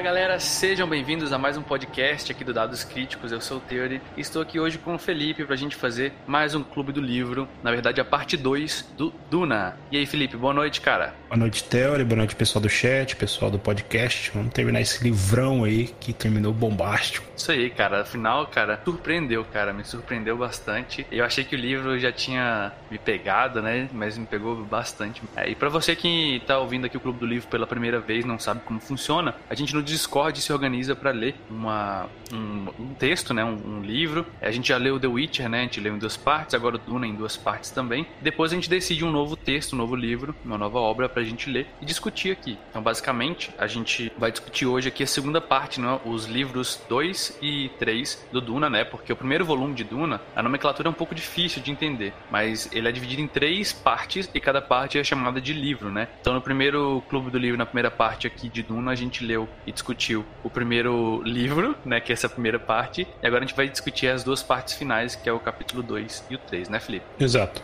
Fala galera, sejam bem-vindos a mais um podcast aqui do Dados Críticos. Eu sou o Theory e estou aqui hoje com o Felipe para a gente fazer mais um Clube do Livro, na verdade a parte 2 do Duna. E aí, Felipe, boa noite, cara. Boa noite, Theory, boa noite, pessoal do chat, pessoal do podcast. Vamos terminar esse livrão aí que terminou bombástico. Isso aí, cara. Afinal, cara, surpreendeu, cara, me surpreendeu bastante. Eu achei que o livro já tinha me pegado, né? Mas me pegou bastante. É, e para você que tá ouvindo aqui o Clube do Livro pela primeira vez, não sabe como funciona, a gente no Discord se organiza para ler uma, um, um, texto, né? Um, um, livro. A gente já leu The Witcher, né? A gente leu em duas partes, agora o Duna em duas partes também. Depois a gente decide um novo texto, um novo livro, uma nova obra pra gente ler e discutir aqui. Então, basicamente, a gente vai discutir hoje aqui a segunda parte, né? Os livros 2 e 3 do Duna, né? Porque o primeiro volume de Duna, a nomenclatura é um pouco difícil de entender, mas ele é dividido em três partes e cada parte é chamada de livro, né? Então no primeiro Clube do Livro, na primeira parte aqui de Duna, a gente leu e discutiu o primeiro livro, né? Que é essa primeira parte, e agora a gente vai discutir as duas partes finais, que é o capítulo 2 e o 3, né, Felipe? Exato.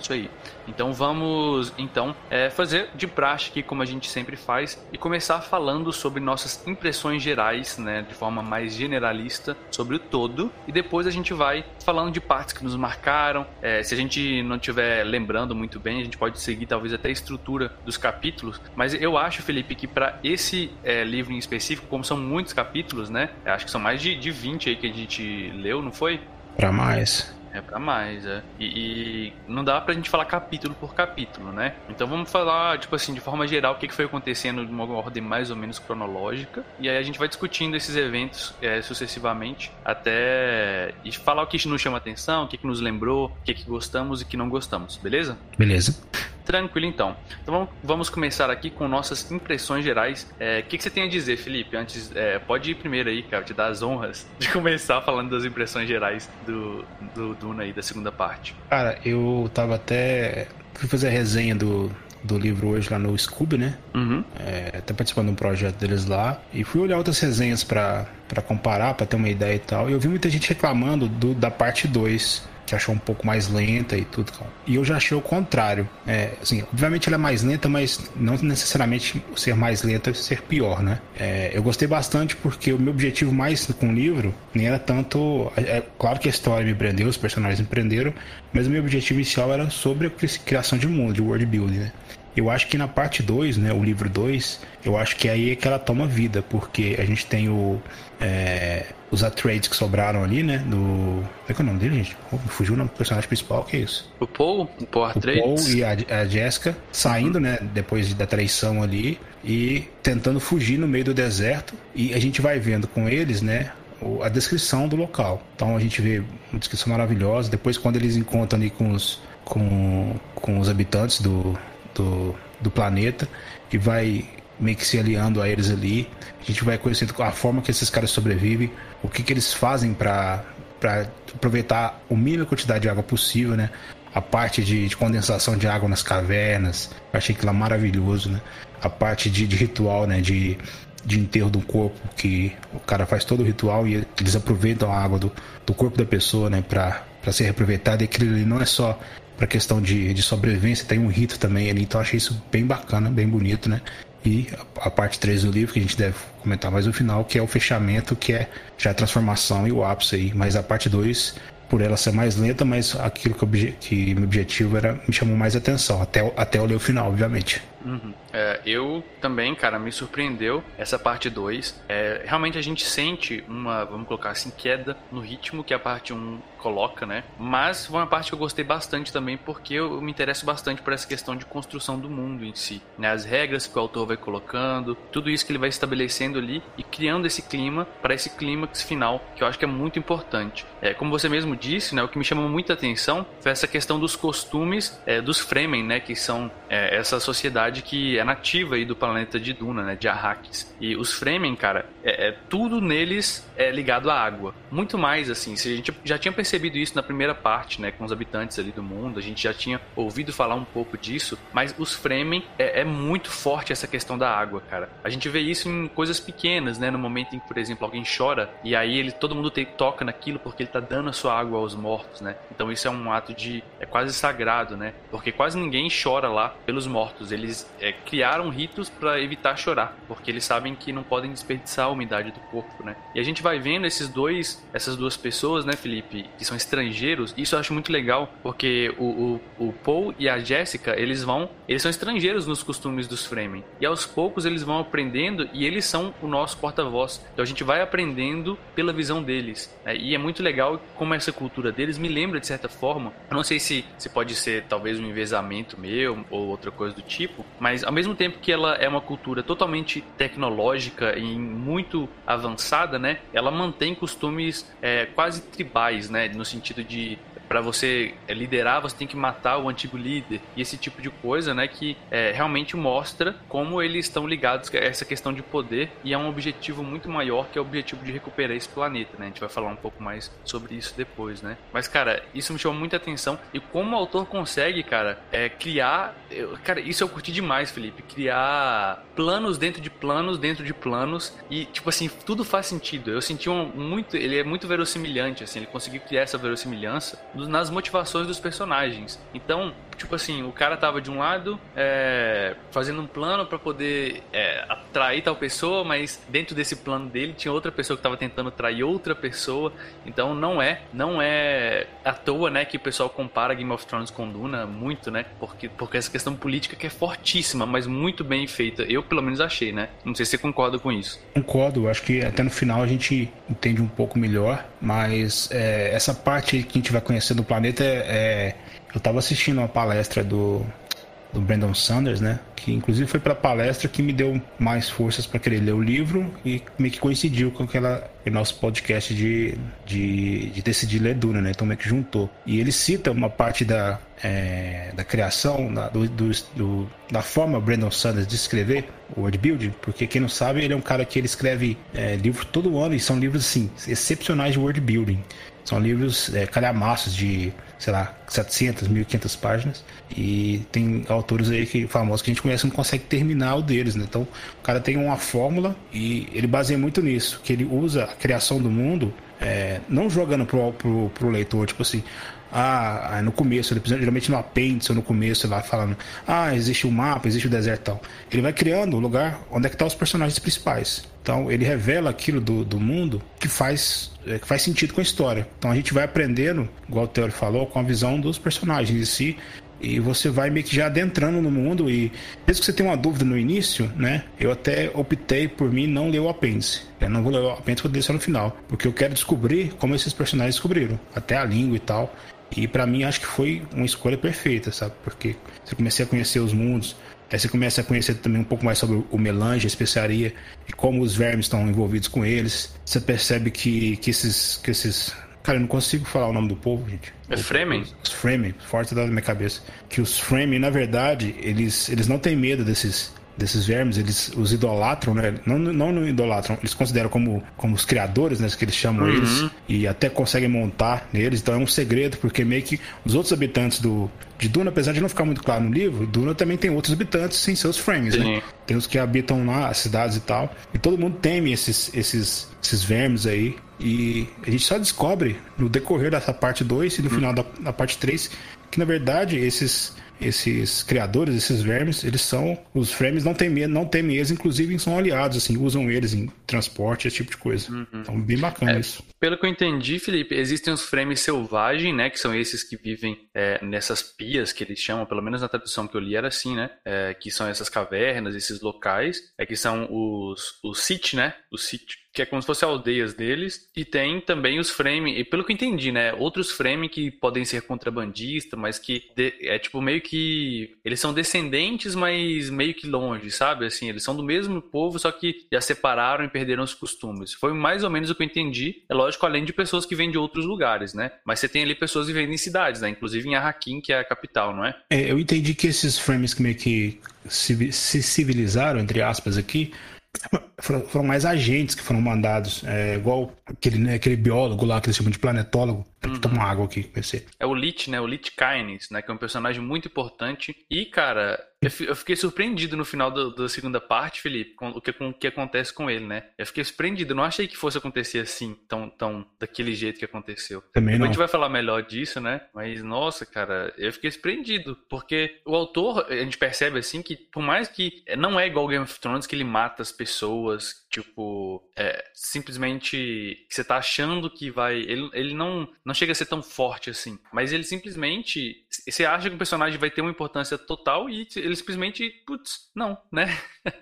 Isso aí. Então vamos então é, fazer de praxe aqui como a gente sempre faz e começar falando sobre nossas impressões gerais, né, de forma mais generalista sobre o todo e depois a gente vai falando de partes que nos marcaram. É, se a gente não estiver lembrando muito bem, a gente pode seguir talvez até a estrutura dos capítulos. Mas eu acho, Felipe, que para esse é, livro em específico, como são muitos capítulos, né, acho que são mais de, de 20 aí que a gente leu, não foi? Para mais. É pra mais, é. E, e, não dá pra gente falar capítulo por capítulo, né? Então vamos falar, tipo assim, de forma geral, o que foi acontecendo de uma ordem mais ou menos cronológica. E aí a gente vai discutindo esses eventos é, sucessivamente até. E falar o que nos chama atenção, o que, que nos lembrou, o que, que gostamos e o que não gostamos, beleza? Beleza. Tranquilo, então. Então vamos começar aqui com nossas impressões gerais. É, o é, que, que, você tem a dizer, Felipe? Antes, é, pode ir primeiro aí, cara, te dar as honras de começar falando das impressões gerais do, do Duna aí, da segunda parte. Cara, eu tava até. Fui fazer a resenha do, do livro hoje lá no Scooby, né? Uhum. É, até participando de um projeto deles lá. E fui olhar outras resenhas para comparar, para ter uma ideia e tal. E eu vi muita gente reclamando do, da parte 2 achou um pouco mais lenta e tudo. E eu já achei o contrário. É, assim, obviamente ela é mais lenta, mas não necessariamente ser mais lenta é ser pior, né? É, eu gostei bastante porque o meu objetivo mais com o livro nem era tanto. É, é claro que a história me prendeu, os personagens me prenderam, mas o meu objetivo inicial era sobre a criação de mundo, de world building, né? Eu acho que na parte 2, né, o livro 2, eu acho que aí é que ela toma vida, porque a gente tem o, é, os Atreides que sobraram ali, né, do... Como é que é o nome dele, gente? Oh, fugiu o nome do personagem principal, que é isso? O Paul, o Paul Atreides. O Paul e a, a Jessica saindo, uhum. né, depois da traição ali e tentando fugir no meio do deserto. E a gente vai vendo com eles, né, a descrição do local. Então a gente vê uma descrição maravilhosa. Depois, quando eles encontram ali com os, com, com os habitantes do, do, do planeta e vai meio que se aliando a eles ali. A gente vai conhecendo a forma que esses caras sobrevivem, o que, que eles fazem para aproveitar o mínimo quantidade de água possível, né? A parte de, de condensação de água nas cavernas, achei aquilo maravilhoso, né? A parte de, de ritual, né? De, de enterro do corpo, que o cara faz todo o ritual e eles aproveitam a água do, do corpo da pessoa, né? Pra, pra ser reaproveitada. E aquilo ali não é só para questão de, de sobrevivência, tem um rito também ali, então achei isso bem bacana, bem bonito, né? E a, a, parte 3 do livro, que a gente deve comentar mais no final, que é o fechamento, que é já a transformação e o ápice aí. Mas a parte 2, por ela ser mais lenta, mas aquilo que, obje, que meu objetivo era me chamou mais atenção, até, até eu ler o final, obviamente. Uhum. É, eu também, cara, me surpreendeu essa parte 2. É, realmente a gente sente uma, vamos colocar assim, queda no ritmo que a parte 1 um coloca, né? Mas foi uma parte que eu gostei bastante também, porque eu me interesso bastante por essa questão de construção do mundo em si, né? As regras que o autor vai colocando, tudo isso que ele vai estabelecendo ali e criando esse clima para esse clímax final, que eu acho que é muito importante. É, como você mesmo disse, né? O que me chamou muita atenção foi essa questão dos costumes é, dos Fremen, né? Que são é, essa sociedade que é nativa aí do planeta de Duna, né? De Arrakis. E os Fremen, cara, é, é tudo neles é ligado à água. Muito mais assim, se a gente já tinha percebido isso na primeira parte, né, com os habitantes ali do mundo, a gente já tinha ouvido falar um pouco disso, mas os Fremen é, é muito forte essa questão da água, cara. A gente vê isso em coisas pequenas, né, no momento em que, por exemplo, alguém chora e aí ele todo mundo te, toca naquilo porque ele tá dando a sua água aos mortos, né? Então isso é um ato de é quase sagrado, né? Porque quase ninguém chora lá pelos mortos, eles é, criaram ritos para evitar chorar, porque eles sabem que não podem desperdiçar a umidade do corpo, né? E a gente vai vendo esses dois, essas duas pessoas, né, Felipe, que são estrangeiros. Isso eu acho muito legal, porque o, o, o Paul e a Jessica, eles vão, eles são estrangeiros nos costumes dos Fremen. E aos poucos eles vão aprendendo e eles são o nosso porta-voz. Então a gente vai aprendendo pela visão deles. Né? E é muito legal como essa cultura deles me lembra de certa forma. Eu não sei se, se pode ser talvez um envezamento meu ou outra coisa do tipo, mas ao mesmo tempo que ela é uma cultura totalmente tecnológica e muito avançada, né? Ela mantém costumes é, quase tribais, né? No sentido de para você é, liderar, você tem que matar o antigo líder e esse tipo de coisa, né? Que é, realmente mostra como eles estão ligados a essa questão de poder e é um objetivo muito maior que é o objetivo de recuperar esse planeta, né? A gente vai falar um pouco mais sobre isso depois, né? Mas, cara, isso me chamou muita atenção e como o autor consegue, cara, é, criar. Eu, cara, isso eu curti demais, Felipe. Criar planos dentro de planos dentro de planos e, tipo assim, tudo faz sentido. Eu senti um muito. Ele é muito verossimilhante, assim, ele conseguiu criar essa verossimilhança nas motivações dos personagens. Então, tipo assim, o cara tava de um lado é, fazendo um plano para poder é, atrair tal pessoa, mas dentro desse plano dele tinha outra pessoa que tava tentando atrair outra pessoa. Então não é, não é à toa, né, que o pessoal compara Game of Thrones com Duna muito, né? Porque porque essa questão política que é fortíssima, mas muito bem feita. Eu pelo menos achei, né? Não sei se você concorda com isso. Concordo, acho que até no final a gente entende um pouco melhor, mas é, essa parte que a gente vai conhecer do planeta é, é eu estava assistindo uma palestra do, do Brandon Sanders, né? Que inclusive foi para palestra que me deu mais forças para querer ler o livro e meio que coincidiu com aquela nosso podcast de, de, de decidir ler Duna, né? Então meio que juntou. E ele cita uma parte da, é, da criação, da, do, do, da forma Brandon Sanders de escrever o world building, porque quem não sabe, ele é um cara que ele escreve é, livros todo ano e são livros assim excepcionais de world building. São livros é, calhamaços de, sei lá, 700, 1500 páginas. E tem autores aí que famosos que a gente conhece não consegue terminar o deles, né? Então, o cara tem uma fórmula e ele baseia muito nisso, que ele usa a criação do mundo é, não jogando pro, pro, pro leitor, tipo assim, ah, no começo, ele, geralmente no apêndice ou no começo, lá falando, ah, existe o um mapa, existe o deserto e tal. Ele vai criando o lugar onde é que estão tá os personagens principais. Então ele revela aquilo do, do mundo que faz, é, que faz sentido com a história. Então a gente vai aprendendo, igual o Teori falou, com a visão dos personagens em si. E você vai meio que já adentrando no mundo e mesmo que você tenha uma dúvida no início, né? Eu até optei por mim não ler o apêndice. Eu não vou ler o apêndice, vou só no final. Porque eu quero descobrir como esses personagens descobriram. Até a língua e tal. E para mim acho que foi uma escolha perfeita, sabe? Porque você comecei a conhecer os mundos, aí você começa a conhecer também um pouco mais sobre o melange, a especiaria e como os vermes estão envolvidos com eles. Você percebe que, que esses que esses Cara, eu não consigo falar o nome do povo, gente. É Fremen? Os Fremen, forte da minha cabeça. Que os Fremen, na verdade, eles, eles não têm medo desses, desses vermes, eles os idolatram, né? Não, não, não idolatram, eles consideram como, como os criadores, né? Que eles chamam uhum. eles, e até conseguem montar neles. Então é um segredo, porque meio que os outros habitantes do, de Duna, apesar de não ficar muito claro no livro, Duna também tem outros habitantes sem seus frames, né? Tem os que habitam lá, as cidades e tal. E todo mundo teme esses, esses, esses vermes aí. E a gente só descobre no decorrer dessa parte 2 e no uhum. final da, da parte 3 que na verdade esses esses criadores, esses vermes, eles são. Os frames não temem, não temem eles, inclusive são aliados, assim, usam eles em transporte, esse tipo de coisa. Uhum. Então, bem bacana é, isso. Pelo que eu entendi, Felipe, existem os frames selvagens, né? Que são esses que vivem é, nessas pias que eles chamam, pelo menos na tradução que eu li era assim, né? É, que são essas cavernas, esses locais, é que são os, os sit, né? Os sit que é como se fossem aldeias deles, e tem também os frame, e pelo que eu entendi, né, outros frame que podem ser contrabandistas, mas que de, é tipo meio que eles são descendentes, mas meio que longe, sabe? Assim, eles são do mesmo povo, só que já separaram e perderam os costumes. Foi mais ou menos o que eu entendi. É lógico, além de pessoas que vêm de outros lugares, né? Mas você tem ali pessoas vivendo em cidades, né? Inclusive em Arraquim, que é a capital, não é? é eu entendi que esses frames que meio que se civilizaram, entre aspas, aqui, foram, foram, mais agentes que foram mandados. É, igual aquele, né, aquele biólogo lá que eles chamam de planetólogo. Uhum. Tomar água aqui, PC. É o Lich, né? O Lich Kynes, né? Que é um personagem muito importante. E, cara, eu fiquei surpreendido no final do, da segunda parte, Felipe, com o que, com o que acontece com ele, né? Eu fiquei surpreendido. Eu não achei que fosse acontecer assim, tão, tão daquele jeito que aconteceu. Também não. A gente vai falar melhor disso, né? Mas, nossa, cara, eu fiquei surpreendido. Porque o autor, a gente percebe assim que, por mais que não é igual Game of Thrones, que ele mata as pessoas, tipo, é, simplesmente você tá achando que vai. Ele, ele não, não chega a ser tão forte assim. Mas ele simplesmente. Você acha que o personagem vai ter uma importância total e ele simplesmente, putz, não, né?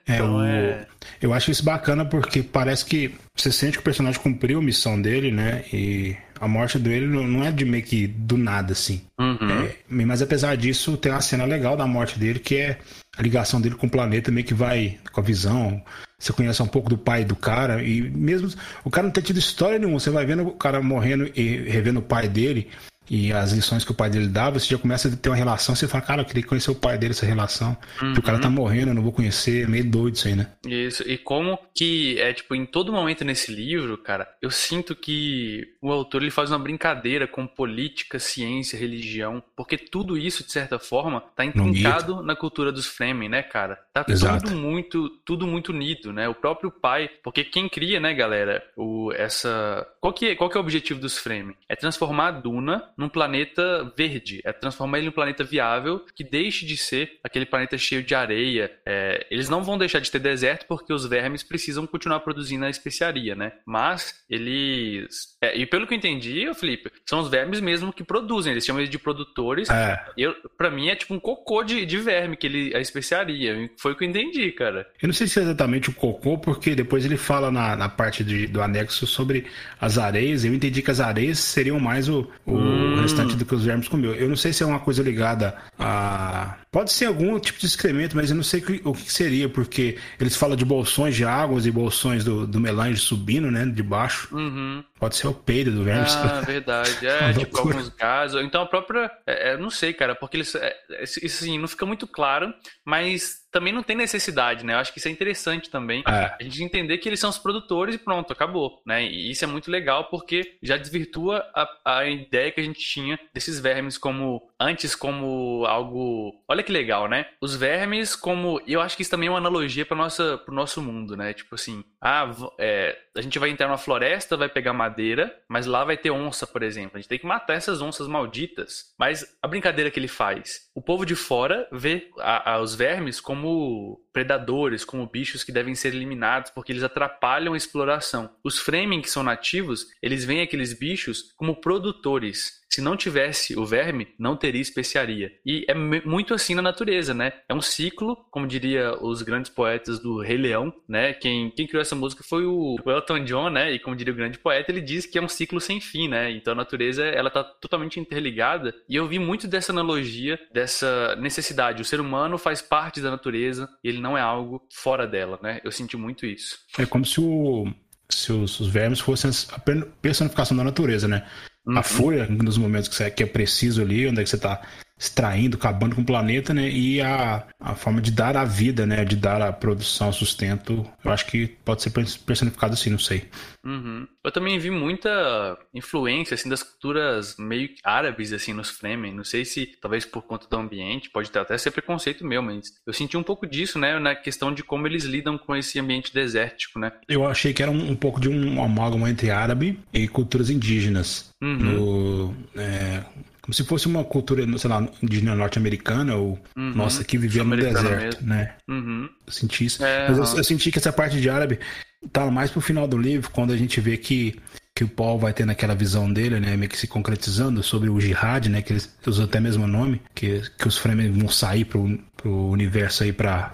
É, então, o... é... Eu acho isso bacana porque parece que você sente que o personagem cumpriu a missão dele, né? E a morte dele não é de meio que do nada, assim. Uhum. É, mas apesar disso, tem uma cena legal da morte dele que é a ligação dele com o planeta meio que vai com a visão. Você conhece um pouco do pai do cara e mesmo o cara não ter tido história nenhuma, você vai vendo o cara morrendo e revendo o pai dele e as lições que o pai dele dava, você já começa a ter uma relação, você fala, cara, eu queria conhecer o pai dele, essa relação. Uhum. o cara tá morrendo, eu não vou conhecer, é meio doido isso aí, né? Isso, e como que, é, tipo, em todo momento nesse livro, cara, eu sinto que o autor, ele faz uma brincadeira com política, ciência, religião, porque tudo isso, de certa forma, tá intrincado na cultura dos Fremen, né, cara? Tá Exato. tudo muito, tudo muito unido, né? O próprio pai, porque quem cria, né, galera, o, essa... Qual que, é, qual que é o objetivo dos Fremen? É transformar a Duna num planeta verde, é transformar ele em um planeta viável que deixe de ser aquele planeta cheio de areia. É, eles não vão deixar de ter deserto porque os vermes precisam continuar produzindo a especiaria, né? Mas eles. É, e pelo que eu entendi, Felipe, são os vermes mesmo que produzem, eles chamam eles de produtores. É. Eu, pra mim é tipo um cocô de, de verme que ele, a especiaria. Foi o que eu entendi, cara. Eu não sei se é exatamente o cocô, porque depois ele fala na, na parte de, do anexo sobre as areias. Eu entendi que as areias seriam mais o, o hum o restante do que os vermes comeu. Eu não sei se é uma coisa ligada a. Pode ser algum tipo de excremento, mas eu não sei o que seria, porque eles falam de bolsões de águas e bolsões do, do melange subindo, né? De baixo. Uhum. Pode ser o peido do verme. Ah, verdade. É, tipo, alguns gases. Então a própria. É, é, não sei, cara, porque eles. É, isso assim, não fica muito claro, mas também não tem necessidade, né? Eu acho que isso é interessante também. É. A gente entender que eles são os produtores e pronto, acabou, né? E isso é muito legal porque já desvirtua a, a ideia que a gente tinha desses vermes como antes como algo. Olha que legal, né? Os vermes como. Eu acho que isso também é uma analogia para pro nosso mundo, né? Tipo assim, ah, é, a gente vai entrar numa floresta, vai pegar madeira, mas lá vai ter onça, por exemplo. A gente tem que matar essas onças malditas. Mas a brincadeira que ele faz, o povo de fora vê a, a, os vermes como predadores, como bichos que devem ser eliminados porque eles atrapalham a exploração. Os Fremen, que são nativos, eles veem aqueles bichos como produtores. Se não tivesse o verme, não teria especiaria. E é muito assim na natureza, né? É um ciclo, como diria os grandes poetas do Rei Leão, né? Quem, quem criou essa música foi o Elton John, né? E como diria o grande poeta, ele diz que é um ciclo sem fim, né? Então a natureza, ela tá totalmente interligada. E eu vi muito dessa analogia, dessa necessidade. O ser humano faz parte da natureza ele não é algo fora dela, né? Eu senti muito isso. É como se o se os, os vermes fossem a personificação da natureza, né? Uhum. A fúria, nos momentos que, você, que é preciso ali, onde é que você está extraindo, acabando com o planeta, né? E a, a forma de dar a vida, né? De dar a produção, sustento, eu acho que pode ser personificado assim, não sei. Uhum. Eu também vi muita influência, assim, das culturas meio árabes, assim, nos Fremen. Não sei se, talvez por conta do ambiente, pode até ser preconceito meu, mas eu senti um pouco disso, né? Na questão de como eles lidam com esse ambiente desértico, né? Eu achei que era um, um pouco de um amálgama entre árabe e culturas indígenas. Uhum. No, é, como se fosse uma cultura, sei lá, indígena norte-americana ou uhum. nossa que vivia no deserto, mesmo. né? Uhum. Eu senti isso. É, Mas eu, eu, senti que essa parte de árabe tá mais pro final do livro, quando a gente vê que que o Paul vai tendo aquela visão dele, né, meio que se concretizando sobre o jihad, né, que eles usam até mesmo o nome, que, que os Fremen vão sair pro, pro universo aí para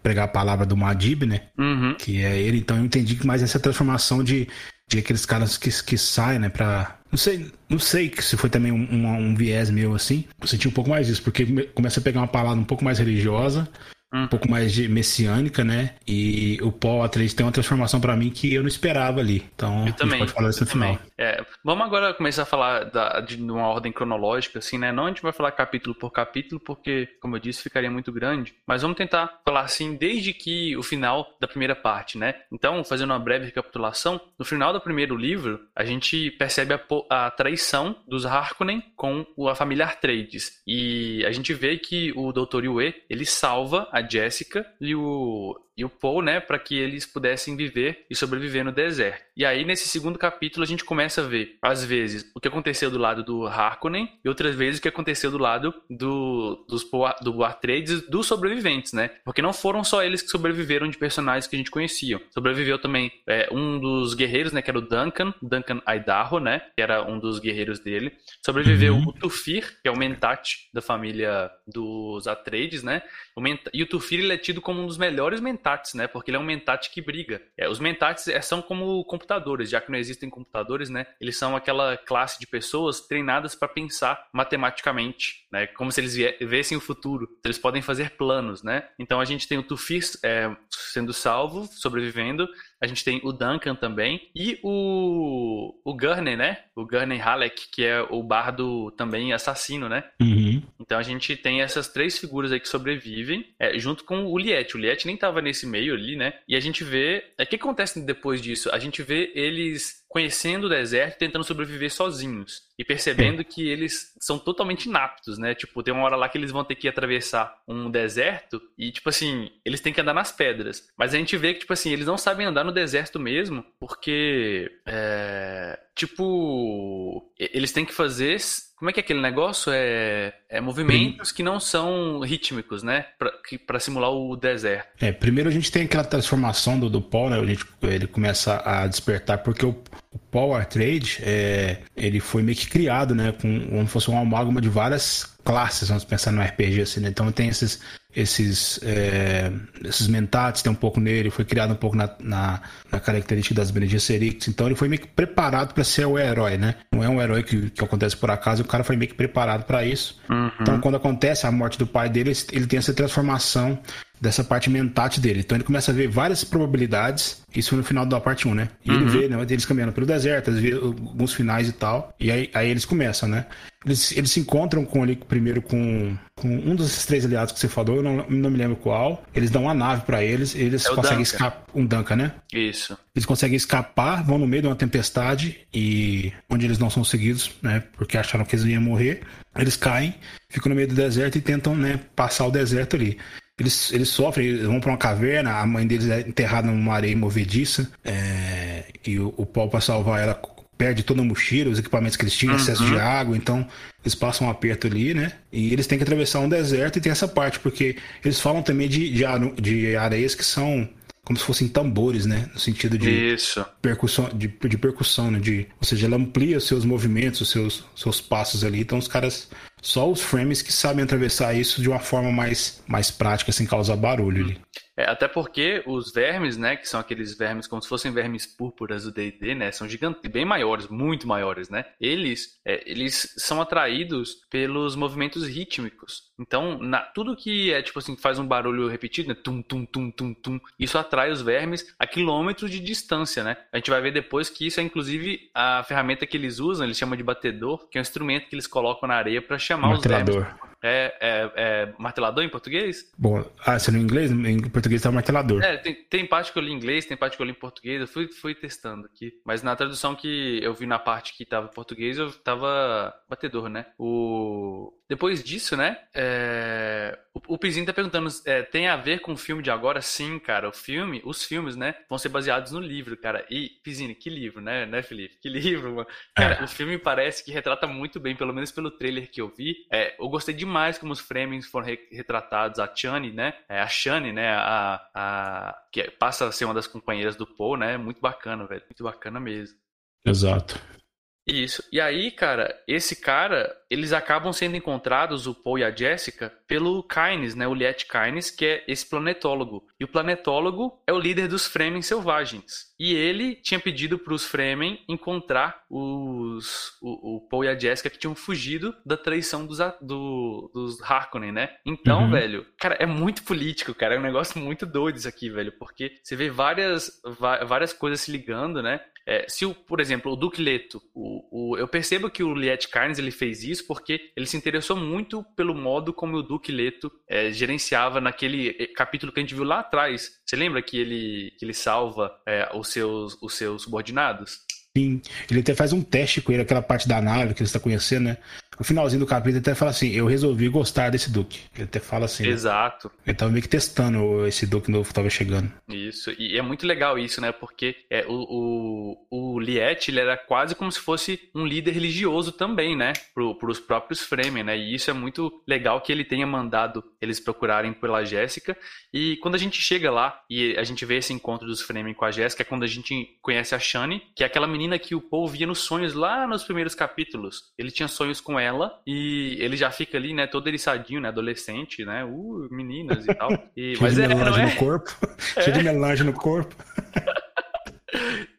pregar a palavra do Madib, né, uhum. que é ele. Então eu entendi que mais essa transformação de, de aqueles caras que, que saem, né, para não sei, não sei se foi também um, um, um, viés meu assim. Eu senti um pouco mais isso, porque começa a pegar uma palavra um pouco mais religiosa um pouco mais de messiânica, né? E o Paul Atreides tem uma transformação para mim que eu não esperava ali. Então, eu também, pode falar isso no final. É, vamos agora começar a falar da, de uma ordem cronológica, assim, né? Não a gente vai falar capítulo por capítulo, porque, como eu disse, ficaria muito grande. Mas vamos tentar falar assim, desde que o final da primeira parte, né? Então, fazendo uma breve recapitulação, no final do primeiro livro, a gente percebe a, a traição dos Harkonnen com a família Atreides. E a gente vê que o Dr. Yue, ele salva a Jessica e o e o Paul, né, para que eles pudessem viver e sobreviver no deserto. E aí nesse segundo capítulo a gente começa a ver às vezes o que aconteceu do lado do Harkonnen e outras vezes o que aconteceu do lado do dos do Atreides, dos sobreviventes, né? Porque não foram só eles que sobreviveram de personagens que a gente conhecia. Sobreviveu também é, um dos guerreiros, né, que era o Duncan, Duncan Idaho, né, que era um dos guerreiros dele. Sobreviveu uhum. o Tufir, que é o Mentat da família dos Atreides, né? O e o Tufir ele é tido como um dos melhores mentats mentats, né? Porque ele é um mentat que briga. É, os mentats é, são como computadores, já que não existem computadores, né? Eles são aquela classe de pessoas treinadas para pensar matematicamente, né? Como se eles vissem o futuro. Eles podem fazer planos, né? Então a gente tem o Tufis é, sendo salvo, sobrevivendo. A gente tem o Duncan também. E o, o Gurney, né? O Gurney Halleck, que é o bardo também assassino, né? Uhum. Então a gente tem essas três figuras aí que sobrevivem, é, junto com o Liette. O Liette nem tava nesse meio ali, né? E a gente vê. É, o que acontece depois disso? A gente vê eles conhecendo o deserto, tentando sobreviver sozinhos e percebendo que eles são totalmente inaptos, né? Tipo, tem uma hora lá que eles vão ter que atravessar um deserto e tipo assim, eles têm que andar nas pedras. Mas a gente vê que tipo assim, eles não sabem andar no deserto mesmo, porque é, tipo, eles têm que fazer como é que é aquele negócio? É, é movimentos que não são rítmicos, né? Para simular o deserto. É, primeiro a gente tem aquela transformação do, do Paul, né? A gente, ele começa a despertar, porque o, o Power Trade, é, ele foi meio que criado, né? Com, como se fosse um amálgama de várias classes, vamos pensar no RPG assim, né? Então tem esses esses é, esses mentats tem um pouco nele, foi criado um pouco na, na, na característica das Bene Gessericts, então ele foi meio que preparado para ser o herói, né? Não é um herói que, que acontece por acaso, o cara foi meio que preparado para isso. Uhum. Então quando acontece a morte do pai dele, ele tem essa transformação dessa parte mentate dele. Então ele começa a ver várias probabilidades, isso no final da parte 1, né? E uhum. ele vê, né, eles caminhando pelo deserto, eles vê alguns finais e tal, e aí, aí eles começam, né? Eles, eles se encontram com ali primeiro com, com um dos três aliados que você falou, eu não, não me lembro qual. Eles dão uma nave para eles, eles é conseguem escapar. Um Duncan, né? Isso. Eles conseguem escapar, vão no meio de uma tempestade e onde eles não são seguidos, né? Porque acharam que eles iam morrer. Eles caem, ficam no meio do deserto e tentam, né, passar o deserto ali. Eles, eles sofrem, eles vão para uma caverna, a mãe deles é enterrada numa areia movediça, é, e o, o Paul, para salvar ela, perde toda a mochila, os equipamentos que eles tinham, uhum. excesso de água, então eles passam um aperto ali, né? E eles têm que atravessar um deserto e tem essa parte, porque eles falam também de, de, de areias que são como se fossem tambores, né? No sentido de Isso. percussão, de, de percussão, né? De, ou seja, ela amplia os seus movimentos, os seus, seus passos ali. Então os caras só os frames que sabem atravessar isso de uma forma mais, mais prática, sem causar barulho ali. É, até porque os vermes, né, que são aqueles vermes como se fossem vermes púrpuras do D&D, né, são gigantes, bem maiores, muito maiores, né? Eles, é, eles são atraídos pelos movimentos rítmicos. Então, na, tudo que é tipo assim faz um barulho repetido, né, tum tum tum tum tum, isso atrai os vermes a quilômetros de distância, né? A gente vai ver depois que isso é inclusive a ferramenta que eles usam, eles chamam de batedor, que é um instrumento que eles colocam na areia para chamar martelador. os vermes. É, é, é, martelador em português? Bom, ah, se no inglês, em português tá martelador. É, tem, tem parte que eu li em inglês, tem parte que eu li em português, eu fui, fui testando aqui. Mas na tradução que eu vi na parte que tava em português, eu tava batedor, né? O... Depois disso, né? É... O, o Pizinho tá perguntando, é, tem a ver com o filme de agora? Sim, cara. O filme, os filmes, né? Vão ser baseados no livro, cara. E, Pizinho, que livro, né, né, Felipe? Que livro, mano. Cara, é. o filme parece que retrata muito bem, pelo menos pelo trailer que eu vi. É, eu gostei demais como os framings foram re retratados. A Chani, né? É, a Shani, né? A, a, que passa a ser uma das companheiras do Paul, né? Muito bacana, velho. Muito bacana mesmo. Exato. Isso. E aí, cara, esse cara, eles acabam sendo encontrados, o Paul e a Jessica, pelo Kynes, né? O Liet Kynes, que é esse planetólogo. E o planetólogo é o líder dos Fremen selvagens. E ele tinha pedido para os Fremen encontrar os, o, o, Paul e a Jessica que tinham fugido da traição dos, do, dos Harkonnen, né? Então, uhum. velho, cara, é muito político, cara. É um negócio muito doido isso aqui, velho. Porque você vê várias, várias coisas se ligando, né? É, se, o, por exemplo, o Duque Leto, o, o, eu percebo que o Liet Carnes ele fez isso porque ele se interessou muito pelo modo como o Duque Leto é, gerenciava naquele é, capítulo que a gente viu lá atrás. Você lembra que ele, que ele salva é, os, seus, os seus subordinados? Sim, ele até faz um teste com ele, aquela parte da nave que ele está conhecendo, né? No finalzinho do capítulo ele até fala assim, eu resolvi gostar desse Duke. Ele até fala assim. Né? Exato. Né? Ele tava meio que testando esse Duke novo que tava chegando. Isso, e é muito legal isso, né? Porque é, o, o, o Liet, ele era quase como se fosse um líder religioso também, né? Pro, pros próprios Fremen, né? E isso é muito legal que ele tenha mandado eles procurarem pela Jéssica. E quando a gente chega lá e a gente vê esse encontro dos Fremen com a Jéssica, é quando a gente conhece a Shani, que é aquela menina que o Paul via nos sonhos lá nos primeiros capítulos. Ele tinha sonhos com ela e ele já fica ali, né, todo eriçadinho, né, adolescente, né, uh, meninas e tal. E, mas de é, melange é? no corpo, é. cheio de melange no corpo.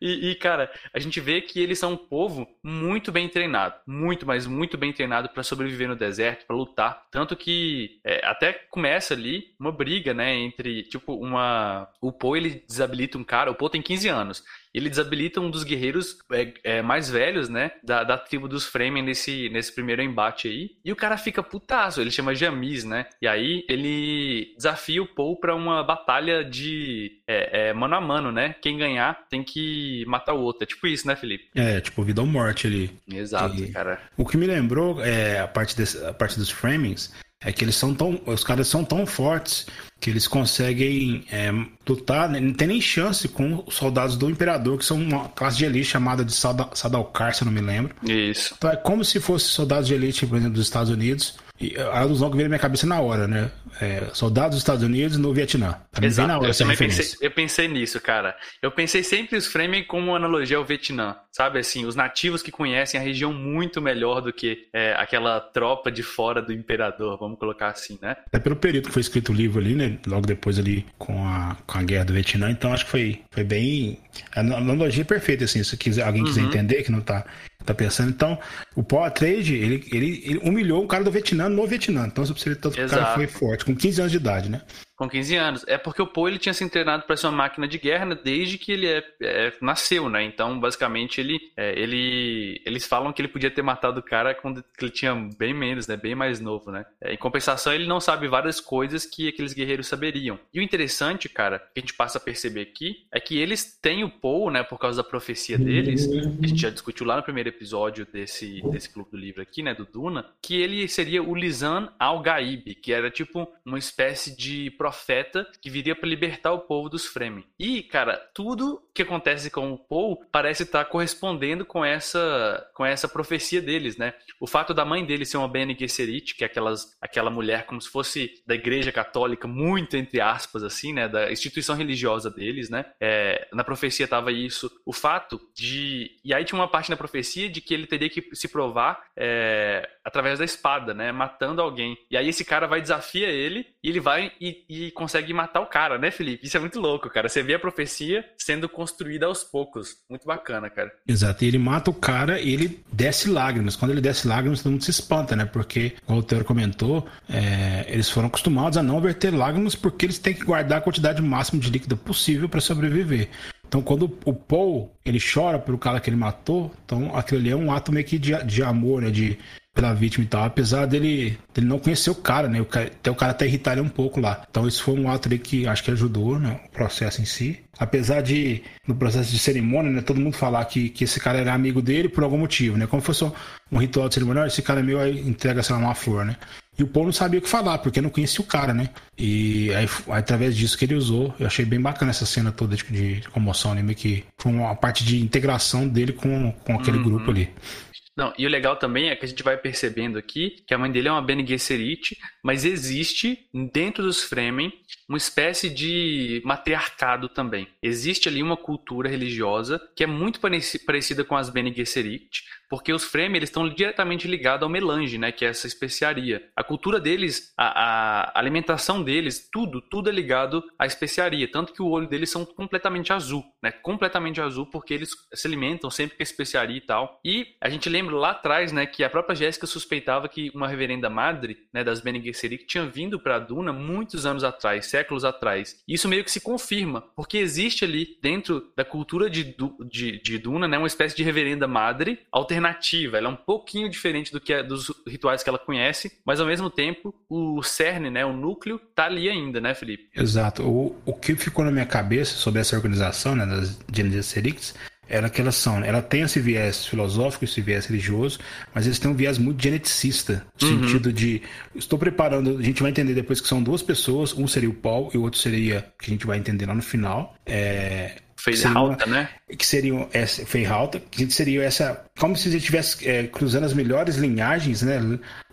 E, e, cara, a gente vê que eles são um povo muito bem treinado, muito, mas muito bem treinado para sobreviver no deserto, para lutar. Tanto que é, até começa ali uma briga, né, entre, tipo, uma... O Poe, ele desabilita um cara, o Poe tem 15 anos, ele desabilita um dos guerreiros é, é, mais velhos, né? Da, da tribo dos Fremen nesse, nesse primeiro embate aí. E o cara fica putaço, ele chama Jamis, né? E aí ele desafia o Paul pra uma batalha de é, é, mano a mano, né? Quem ganhar tem que matar o outro. É tipo isso, né, Felipe? É, tipo vida ou morte ali. Exato, e... cara. O que me lembrou é a parte, desse, a parte dos framings é que eles são tão. Os caras são tão fortes que eles conseguem é, lutar, né? não tem nem chance com os soldados do Imperador, que são uma classe de elite chamada de Sadalcar, se eu não me lembro. Isso. Então é como se fosse soldados de elite, por exemplo, dos Estados Unidos, a alusão que veio na minha cabeça na hora, né? É, soldados dos Estados Unidos no Vietnã. Pra Exato. na hora eu também pensei, eu pensei nisso, cara. Eu pensei sempre os Fremen como uma analogia ao Vietnã. Sabe assim, os nativos que conhecem a região muito melhor do que é, aquela tropa de fora do imperador, vamos colocar assim, né? É pelo período que foi escrito o livro ali, né? Logo depois ali com a, com a guerra do Vietnã. Então acho que foi, foi bem. A analogia é perfeita, assim. Se quiser, alguém quiser uhum. entender que não tá tá pensando. Então, o Paul Atreides, ele, ele, ele humilhou um cara do Vietnã no Vietnã. Então, você precisa tanto que o cara foi forte, com 15 anos de idade, né? Com 15 anos. É porque o Poe ele tinha se treinado para ser uma máquina de guerra né, desde que ele é, é, nasceu, né? Então, basicamente, ele, é, ele, eles falam que ele podia ter matado o cara quando ele tinha bem menos, né? Bem mais novo, né? É, em compensação, ele não sabe várias coisas que aqueles guerreiros saberiam. E o interessante, cara, que a gente passa a perceber aqui, é que eles têm o Poe, né? Por causa da profecia deles, que a gente já discutiu lá no primeiro episódio desse, desse clube do livro aqui, né? Do Duna, que ele seria o Lisan Al-Gaib, que era tipo uma espécie de profeta que viria para libertar o povo dos Fremen. E, cara, tudo que acontece com o Paul parece estar tá correspondendo com essa com essa profecia deles, né? O fato da mãe dele ser uma Bene Gesserit, que é aquelas, aquela mulher como se fosse da igreja católica, muito entre aspas, assim, né? Da instituição religiosa deles, né? É, na profecia tava isso. O fato de... E aí tinha uma parte na profecia de que ele teria que se provar é, através da espada, né? Matando alguém. E aí esse cara vai desafia ele e ele vai e, e consegue matar o cara, né, Felipe? Isso é muito louco, cara. Você vê a profecia sendo construída aos poucos. Muito bacana, cara. Exato. E ele mata o cara e ele desce lágrimas. Quando ele desce lágrimas, todo mundo se espanta, né? Porque, como o Teor comentou, é, eles foram acostumados a não verter lágrimas porque eles têm que guardar a quantidade máxima de líquido possível para sobreviver. Então, quando o Paul ele chora pelo cara que ele matou, então aquilo ali é um ato meio que de, de amor, né? De, pela vítima e tal, apesar dele, dele não conhecer o cara, né? O cara, até o cara até irritar ele um pouco lá. Então isso foi um ato ali que acho que ajudou, né? O processo em si. Apesar de, no processo de cerimônia, né? Todo mundo falar que, que esse cara era amigo dele por algum motivo, né? Como fosse um ritual de cerimônia, esse cara é meu, aí entrega, sei lá, uma flor, né? E o Paul não sabia o que falar, porque não conhecia o cara, né? E aí, através disso que ele usou, eu achei bem bacana essa cena toda de, de comoção, né? Meio que foi uma parte de integração dele com, com aquele uhum. grupo ali. Não, e o legal também é que a gente vai percebendo aqui que a mãe dele é uma Bene Gesserit, mas existe dentro dos Fremen uma espécie de matriarcado também. Existe ali uma cultura religiosa que é muito parecida com as Bene Gesserit, Porque os Fremen, eles estão diretamente ligados ao melange, né? Que é essa especiaria. A cultura deles, a, a alimentação deles, tudo, tudo é ligado à especiaria. Tanto que o olho deles são completamente azul, né? Completamente azul, porque eles se alimentam sempre com especiaria e tal. E a gente lembra lá atrás, né? Que a própria Jéssica suspeitava que uma reverenda madre, né? Das Bene Gesserit tinha vindo para Duna muitos anos atrás, séculos atrás. E isso meio que se confirma, porque existe ali dentro da cultura de, de, de Duna, né? Uma espécie de reverenda madre alternativa. Ela é um pouquinho diferente do que é, dos rituais que ela conhece, mas ao mesmo tempo o cerne, né? O núcleo tá ali ainda, né, Felipe? Exato. O, o que ficou na minha cabeça sobre essa organização, né? Das Genesis era que elas são. Ela tem esse viés filosófico, esse viés religioso, mas eles têm um viés muito geneticista, no uhum. sentido de estou preparando. A gente vai entender depois que são duas pessoas, um seria o Paul e o outro seria que a gente vai entender lá no final. É, Feiralta, né? Que seriam essa Feiralta, que seria essa como se a gente estivesse é, cruzando as melhores linhagens, né?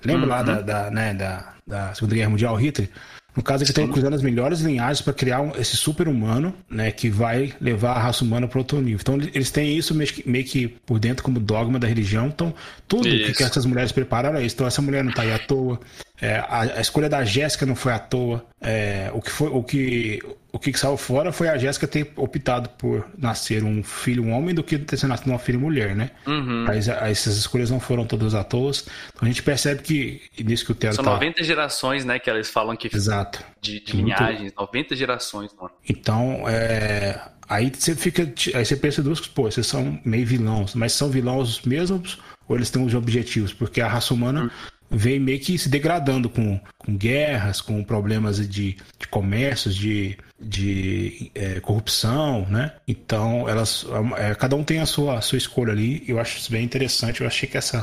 Lembra uhum. lá da, da, né, da, da Segunda Guerra Mundial, Hitler? No caso, eles estão cruzando as melhores linhagens para criar um, esse super-humano, né, que vai levar a raça humana para outro nível. Então, eles têm isso meio que, meio que, por dentro como dogma da religião. Então, tudo isso. que essas mulheres prepararam é isso. Então, essa mulher não está aí à toa. É, a, a, escolha da Jéssica não foi à toa. É, o que foi, o que, o que saiu fora foi a Jéssica ter optado por nascer um filho um homem do que ter nascido uma filha mulher, né? Uhum. Mas essas escolhas não foram todas à toa. Então a gente percebe que nisso que o Theo São tá... 90 gerações, né? Que eles falam que Exato. de, de linhagens, Muito... 90 gerações, mano. Então, é, aí você fica, aí você pensa duas, pô, vocês são meio vilões, mas são vilões mesmos ou eles têm os objetivos? Porque a raça humana uhum vem meio que se degradando com, com guerras, com problemas de, de comércios, de, de é, corrupção, né? Então, elas, é, cada um tem a sua, a sua escolha ali. Eu acho isso bem interessante. Eu achei que essa,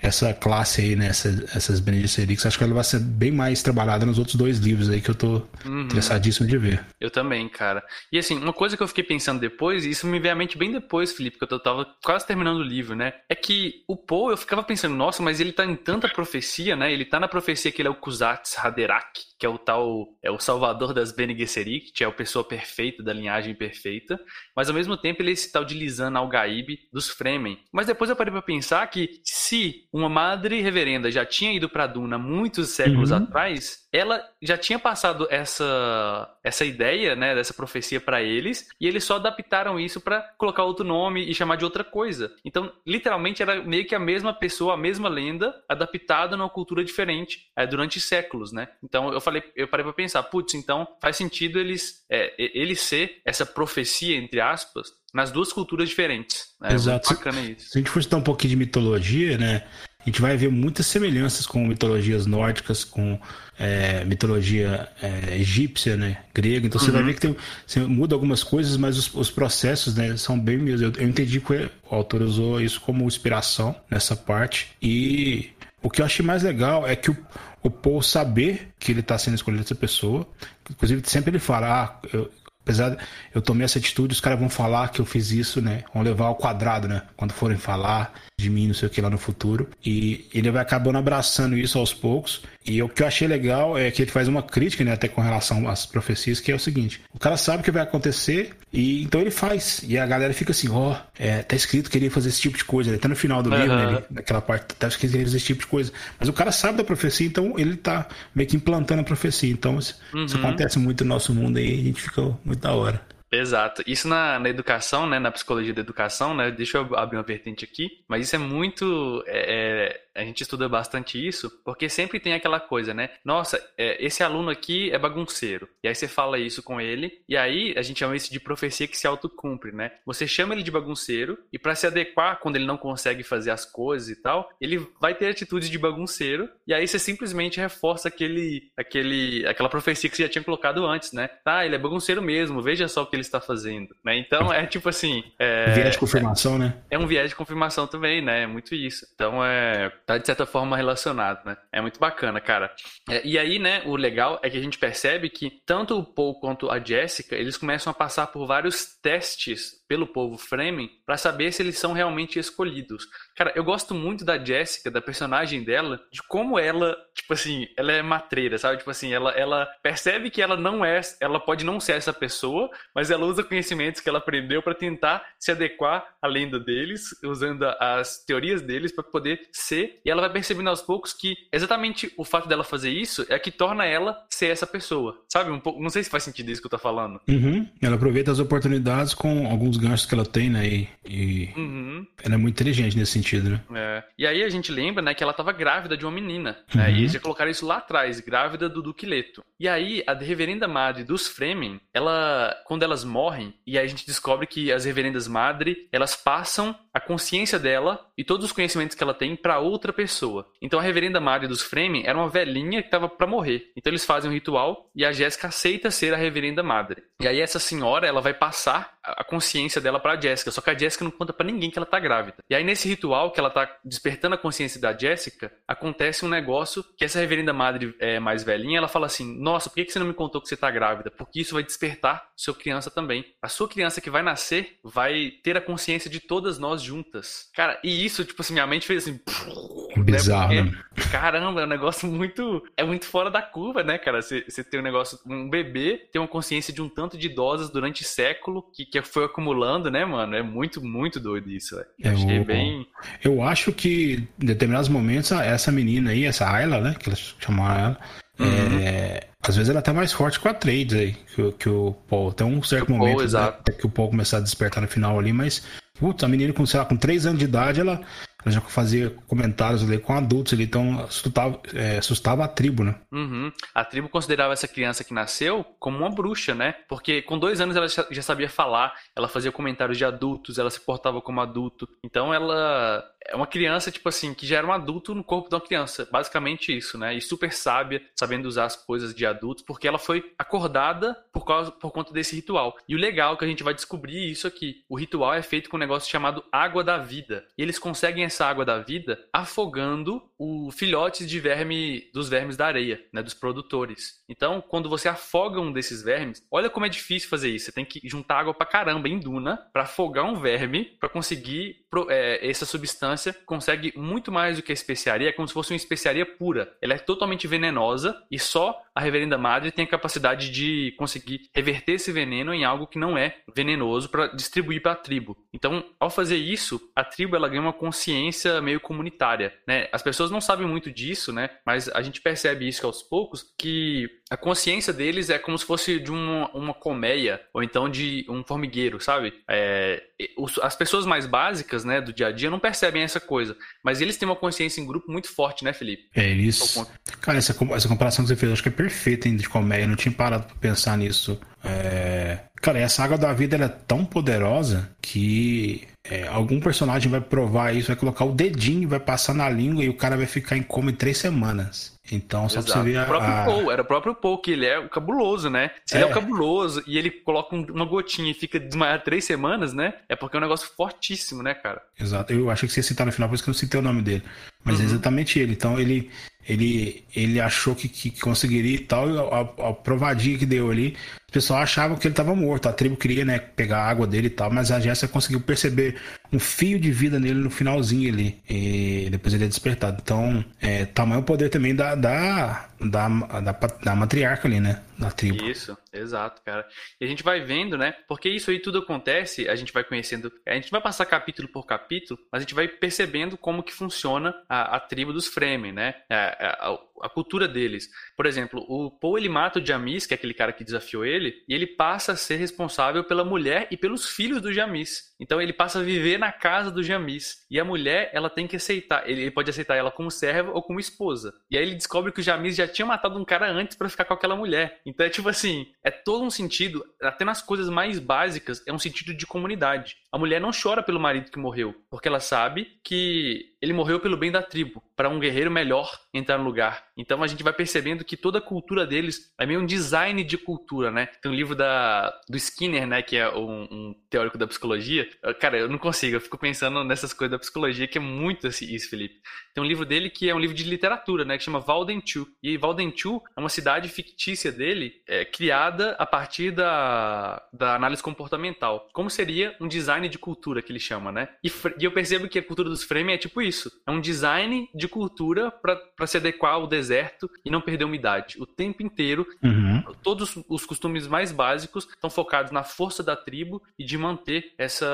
é. essa classe aí, né? Essa, essas Benedicts acho que ela vai ser bem mais trabalhada nos outros dois livros aí que eu tô uhum. interessadíssimo de ver. Eu também, cara. E assim, uma coisa que eu fiquei pensando depois, e isso me veio à mente bem depois, Felipe, que eu tava quase terminando o livro, né? É que o Poe, eu ficava pensando, nossa, mas ele tá em tanta profecia, né? Ele tá na profecia que ele é o Kuzats Haderach, que é o tal, é o salvador das Bene Gesserit, que é a pessoa perfeita, da linhagem perfeita, mas ao mesmo tempo ele é esse tal de Lisan Al-Gaib dos Fremen. Mas depois eu parei pra pensar que se uma madre reverenda já tinha ido para Duna muitos séculos uhum. atrás, ela já tinha passado essa essa ideia, né, dessa profecia para eles, e eles só adaptaram isso para colocar outro nome e chamar de outra coisa. Então, literalmente era meio que a mesma pessoa, a mesma lenda, adaptada numa cultura diferente, é, durante séculos, né? Então, eu falei, eu parei para pensar, putz, então faz sentido eles é, ele ser essa profecia entre aspas nas duas culturas diferentes. Né? Exato. bacana isso. Se a gente for estudar um pouquinho de mitologia, né? A gente vai ver muitas semelhanças com mitologias nórdicas, com é, mitologia é, egípcia, né, grega. Então uhum. você vai uhum. ver que tem, você muda algumas coisas, mas os, os processos, né, são bem mesmo. Eu, eu entendi que o autor usou isso como inspiração nessa parte. E o que eu achei mais legal é que o, o Paul saber que ele está sendo escolhido essa pessoa. Inclusive, sempre ele fala: ah, eu, apesar de eu tomei essa atitude, os caras vão falar que eu fiz isso, né? Vão levar ao quadrado, né? Quando forem falar de mim, não sei o que lá no futuro. E ele vai acabando abraçando isso aos poucos. E o que eu achei legal é que ele faz uma crítica, né, até com relação às profecias, que é o seguinte: o cara sabe o que vai acontecer e então ele faz. E a galera fica assim, ó, oh, é, tá escrito que ele ia fazer esse tipo de coisa. Ele tá no final do uhum. livro, né, naquela parte, tá escrito que ele ia fazer esse tipo de coisa. Mas o cara sabe da profecia, então ele tá meio que implantando a profecia. Então isso, uhum. isso acontece muito no nosso mundo aí, a gente fica muito da hora. Exato. Isso na, na educação, né, na psicologia da educação, né, deixa eu abrir uma vertente aqui, mas isso é muito é, é a gente estuda bastante isso, porque sempre tem aquela coisa, né? Nossa, é, esse aluno aqui é bagunceiro. E aí você fala isso com ele, e aí a gente chama isso de profecia que se autocumpre, né? Você chama ele de bagunceiro, e para se adequar quando ele não consegue fazer as coisas e tal, ele vai ter atitudes de bagunceiro, e aí você simplesmente reforça aquele, aquele, aquela profecia que você já tinha colocado antes, né? Tá, ele é bagunceiro mesmo, veja só o que ele está fazendo, né? Então é tipo assim. É, viés de confirmação, é, né? É um viés de confirmação também, né? É muito isso. Então é tá de certa forma relacionado, né? É muito bacana, cara. É, e aí, né, o legal é que a gente percebe que tanto o Paul quanto a Jessica, eles começam a passar por vários testes pelo povo Fremen para saber se eles são realmente escolhidos. Cara, eu gosto muito da Jessica, da personagem dela, de como ela, tipo assim, ela é matreira, sabe? Tipo assim, ela, ela percebe que ela não é, ela pode não ser essa pessoa, mas ela usa conhecimentos que ela aprendeu para tentar se adequar à lenda deles, usando as teorias deles para poder ser. E ela vai percebendo aos poucos que exatamente o fato dela fazer isso é que torna ela ser essa pessoa, sabe? Um pouco, não sei se faz sentido isso que eu tô falando. Uhum. Ela aproveita as oportunidades com alguns ganchos que ela tem, né? E, e uhum. ela é muito inteligente nesse sentido, né? É. E aí a gente lembra, né, que ela tava grávida de uma menina, né? Uhum. E eles já colocaram isso lá atrás, grávida do Duque Leto. E aí a reverenda madre dos Fremen, ela, quando elas morrem, e aí a gente descobre que as reverendas madre, elas passam a consciência dela e todos os conhecimentos que ela tem para outra pessoa. Então a reverenda madre dos Fremen era uma velhinha que tava para morrer. Então eles fazem um ritual e a Jéssica aceita ser a reverenda madre. E aí essa senhora, ela vai passar a consciência dela para Jéssica, só que a Jéssica não conta para ninguém que ela tá grávida. E aí nesse ritual que ela tá despertando a consciência da Jéssica, acontece um negócio que essa reverenda madre é, mais velhinha, ela fala assim: "Nossa, por que você não me contou que você tá grávida? Porque isso vai despertar sua criança também. A sua criança que vai nascer vai ter a consciência de todas nós juntas". Cara, e isso, tipo assim, minha mente fez assim, né? bizarro, né? Porque, caramba, é um negócio muito é muito fora da curva, né, cara? Você, tem um negócio, um bebê tem uma consciência de um tanto de idosas durante século que, que foi acumulando, né, mano? É muito, muito doido isso, velho. Eu, Achei bem. Eu acho que em determinados momentos, essa menina aí, essa Ayla, né? Que eles chamaram ela. Uhum. É, às vezes ela tá mais forte com a Trades aí, que, que o Paul. Tem um certo momento Paul, né, que o Paul começar a despertar no final ali, mas, putz, a menina com, sei lá, com 3 anos de idade, ela, já fazia comentários ali com adultos ali, então assustava, é, assustava a tribo, né? Uhum. A tribo considerava essa criança que nasceu como uma bruxa, né? Porque com dois anos ela já sabia falar, ela fazia comentários de adultos, ela se portava como adulto. Então ela é uma criança, tipo assim, que já era um adulto no corpo de uma criança. Basicamente isso, né? E super sábia, sabendo usar as coisas de adultos, porque ela foi acordada por, causa, por conta desse ritual. E o legal é que a gente vai descobrir isso aqui. O ritual é feito com um negócio chamado água da vida. E eles conseguem água da vida afogando o filhotes de verme dos vermes da areia, né? Dos produtores. Então, quando você afoga um desses vermes, olha como é difícil fazer isso. Você tem que juntar água pra caramba em duna para afogar um verme para conseguir é, essa substância consegue muito mais do que a especiaria, é como se fosse uma especiaria pura. Ela é totalmente venenosa e só a Reverenda Madre tem a capacidade de conseguir reverter esse veneno em algo que não é venenoso para distribuir para a tribo. Então, ao fazer isso, a tribo ela ganha uma consciência meio comunitária, né? As pessoas não sabem muito disso, né? Mas a gente percebe isso aos poucos que a consciência deles é como se fosse de uma, uma colmeia ou então de um formigueiro, sabe? É, as pessoas mais básicas, né, do dia a dia não percebem essa coisa, mas eles têm uma consciência em grupo muito forte, né, Felipe? É isso. Cara, essa, essa comparação que você fez, acho que é perfeita ainda de colmeia. Eu não tinha parado pra pensar nisso. É... Cara, essa água da vida é tão poderosa que é, algum personagem vai provar isso, vai colocar o dedinho, vai passar na língua e o cara vai ficar em coma em três semanas. Então, só Exato. pra você ver a... O próprio. Paul, era o próprio Paul, que ele é o cabuloso, né? Se é. ele é o cabuloso e ele coloca uma gotinha e fica desmaiado três semanas, né? É porque é um negócio fortíssimo, né, cara? Exato. Eu achei que você ia citar no final, por isso que eu não citei o nome dele. Mas é uhum. é exatamente ele. Então, ele, ele, ele achou que, que conseguiria e tal, e a, a provadinha que deu ali, o pessoal achava que ele estava morto. A tribo queria, né, pegar a água dele e tal, mas a Jéssica conseguiu perceber um fio de vida nele no finalzinho ali. E depois ele é despertado. Então, é, tamanho o poder também da, da, da, da, da matriarca ali, né? Da tribo. Isso, exato, cara. E a gente vai vendo, né? Porque isso aí tudo acontece, a gente vai conhecendo. A gente vai passar capítulo por capítulo, mas a gente vai percebendo como que funciona a, a tribo dos Fremen, né? A, a, a cultura deles. Por exemplo, o Paul ele mata o Jamis, que é aquele cara que desafiou ele, e ele passa a ser responsável pela mulher e pelos filhos do Jamis. Então ele passa a viver na casa do Jamis. E a mulher, ela tem que aceitar, ele pode aceitar ela como serva ou como esposa. E aí ele descobre que o Jamis já tinha matado um cara antes para ficar com aquela mulher. Então é tipo assim, é todo um sentido, até nas coisas mais básicas, é um sentido de comunidade. A mulher não chora pelo marido que morreu, porque ela sabe que ele morreu pelo bem da tribo, para um guerreiro melhor entrar no lugar. Então a gente vai percebendo que toda a cultura deles é meio um design de cultura, né? Tem um livro da, do Skinner, né, que é um, um teórico da psicologia. Cara, eu não consigo, eu fico pensando nessas coisas da psicologia que é muito isso, Felipe. Tem um livro dele que é um livro de literatura, né, que chama Valdenchu. E Valdenchu é uma cidade fictícia dele, é, criada a partir da, da análise comportamental. Como seria um design de cultura que ele chama, né? E, e eu percebo que a cultura dos frame é tipo isso. É um design de cultura para se adequar ao deserto e não perder umidade. O tempo inteiro, uhum. todos os costumes mais básicos estão focados na força da tribo e de manter essa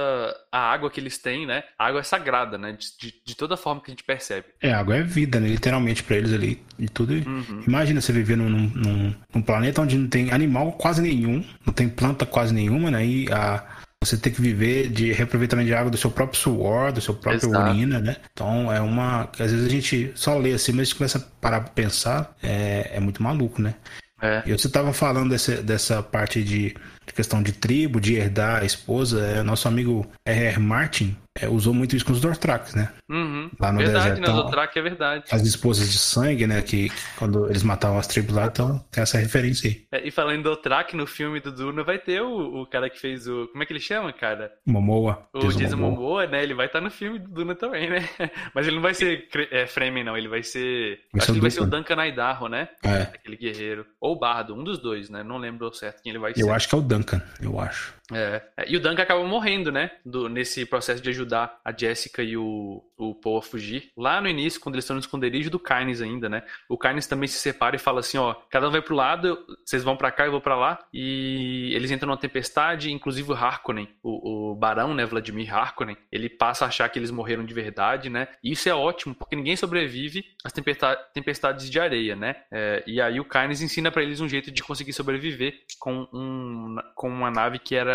a água que eles têm, né? A água é sagrada, né? De, de, de toda forma que a gente percebe. É, a água é vida, né? Literalmente para eles ali e tudo. Uhum. Imagina você viver num, num, num, planeta onde não tem animal quase nenhum, não tem planta quase nenhuma, né? E a você tem que viver de reaproveitamento de água do seu próprio suor, do seu próprio Exato. urina, né? Então é uma. Às vezes a gente só lê assim, mas a gente começa a parar pra pensar, é, é muito maluco, né? É. E você estava falando desse, dessa parte de, de, questão de tribo, de herdar a esposa. É, nosso amigo R.R. Martin, é, usou muito isso com os Dortraks, né? Uhum. Lá no verdade, deserto. Né? Dortrak é verdade. As esposas de sangue, né? Que, que, quando eles matavam as tribos lá, então tem essa referência aí. É, e falando em Dortrak, no filme do Duna vai ter o, o cara que fez o. Como é que ele chama, cara? Momoa. O Jason Momoa. Momoa, né? Ele vai estar no filme do Duna também, né? Mas ele não vai ser é, Fremen, não. Ele vai ser. Vai acho que ele vai ser o Duncan Idaho, né? É. Aquele guerreiro. Ou Bardo, um dos dois, né? Não lembro certo quem ele vai ser. Eu acho que é o Duncan, eu acho. É. é. E o Duncan acaba morrendo, né? Do, nesse processo de ajudar a Jessica e o, o Paul a fugir. Lá no início, quando eles estão no esconderijo do Kynes ainda, né? O Kynes também se separa e fala assim, ó, cada um vai pro lado, vocês vão para cá, eu vou para lá. E eles entram numa tempestade, inclusive o Harkonnen, o, o barão, né, Vladimir Harkonnen, ele passa a achar que eles morreram de verdade, né? E isso é ótimo, porque ninguém sobrevive às tempestades de areia, né? É, e aí o Kynes ensina para eles um jeito de conseguir sobreviver com, um, com uma nave que era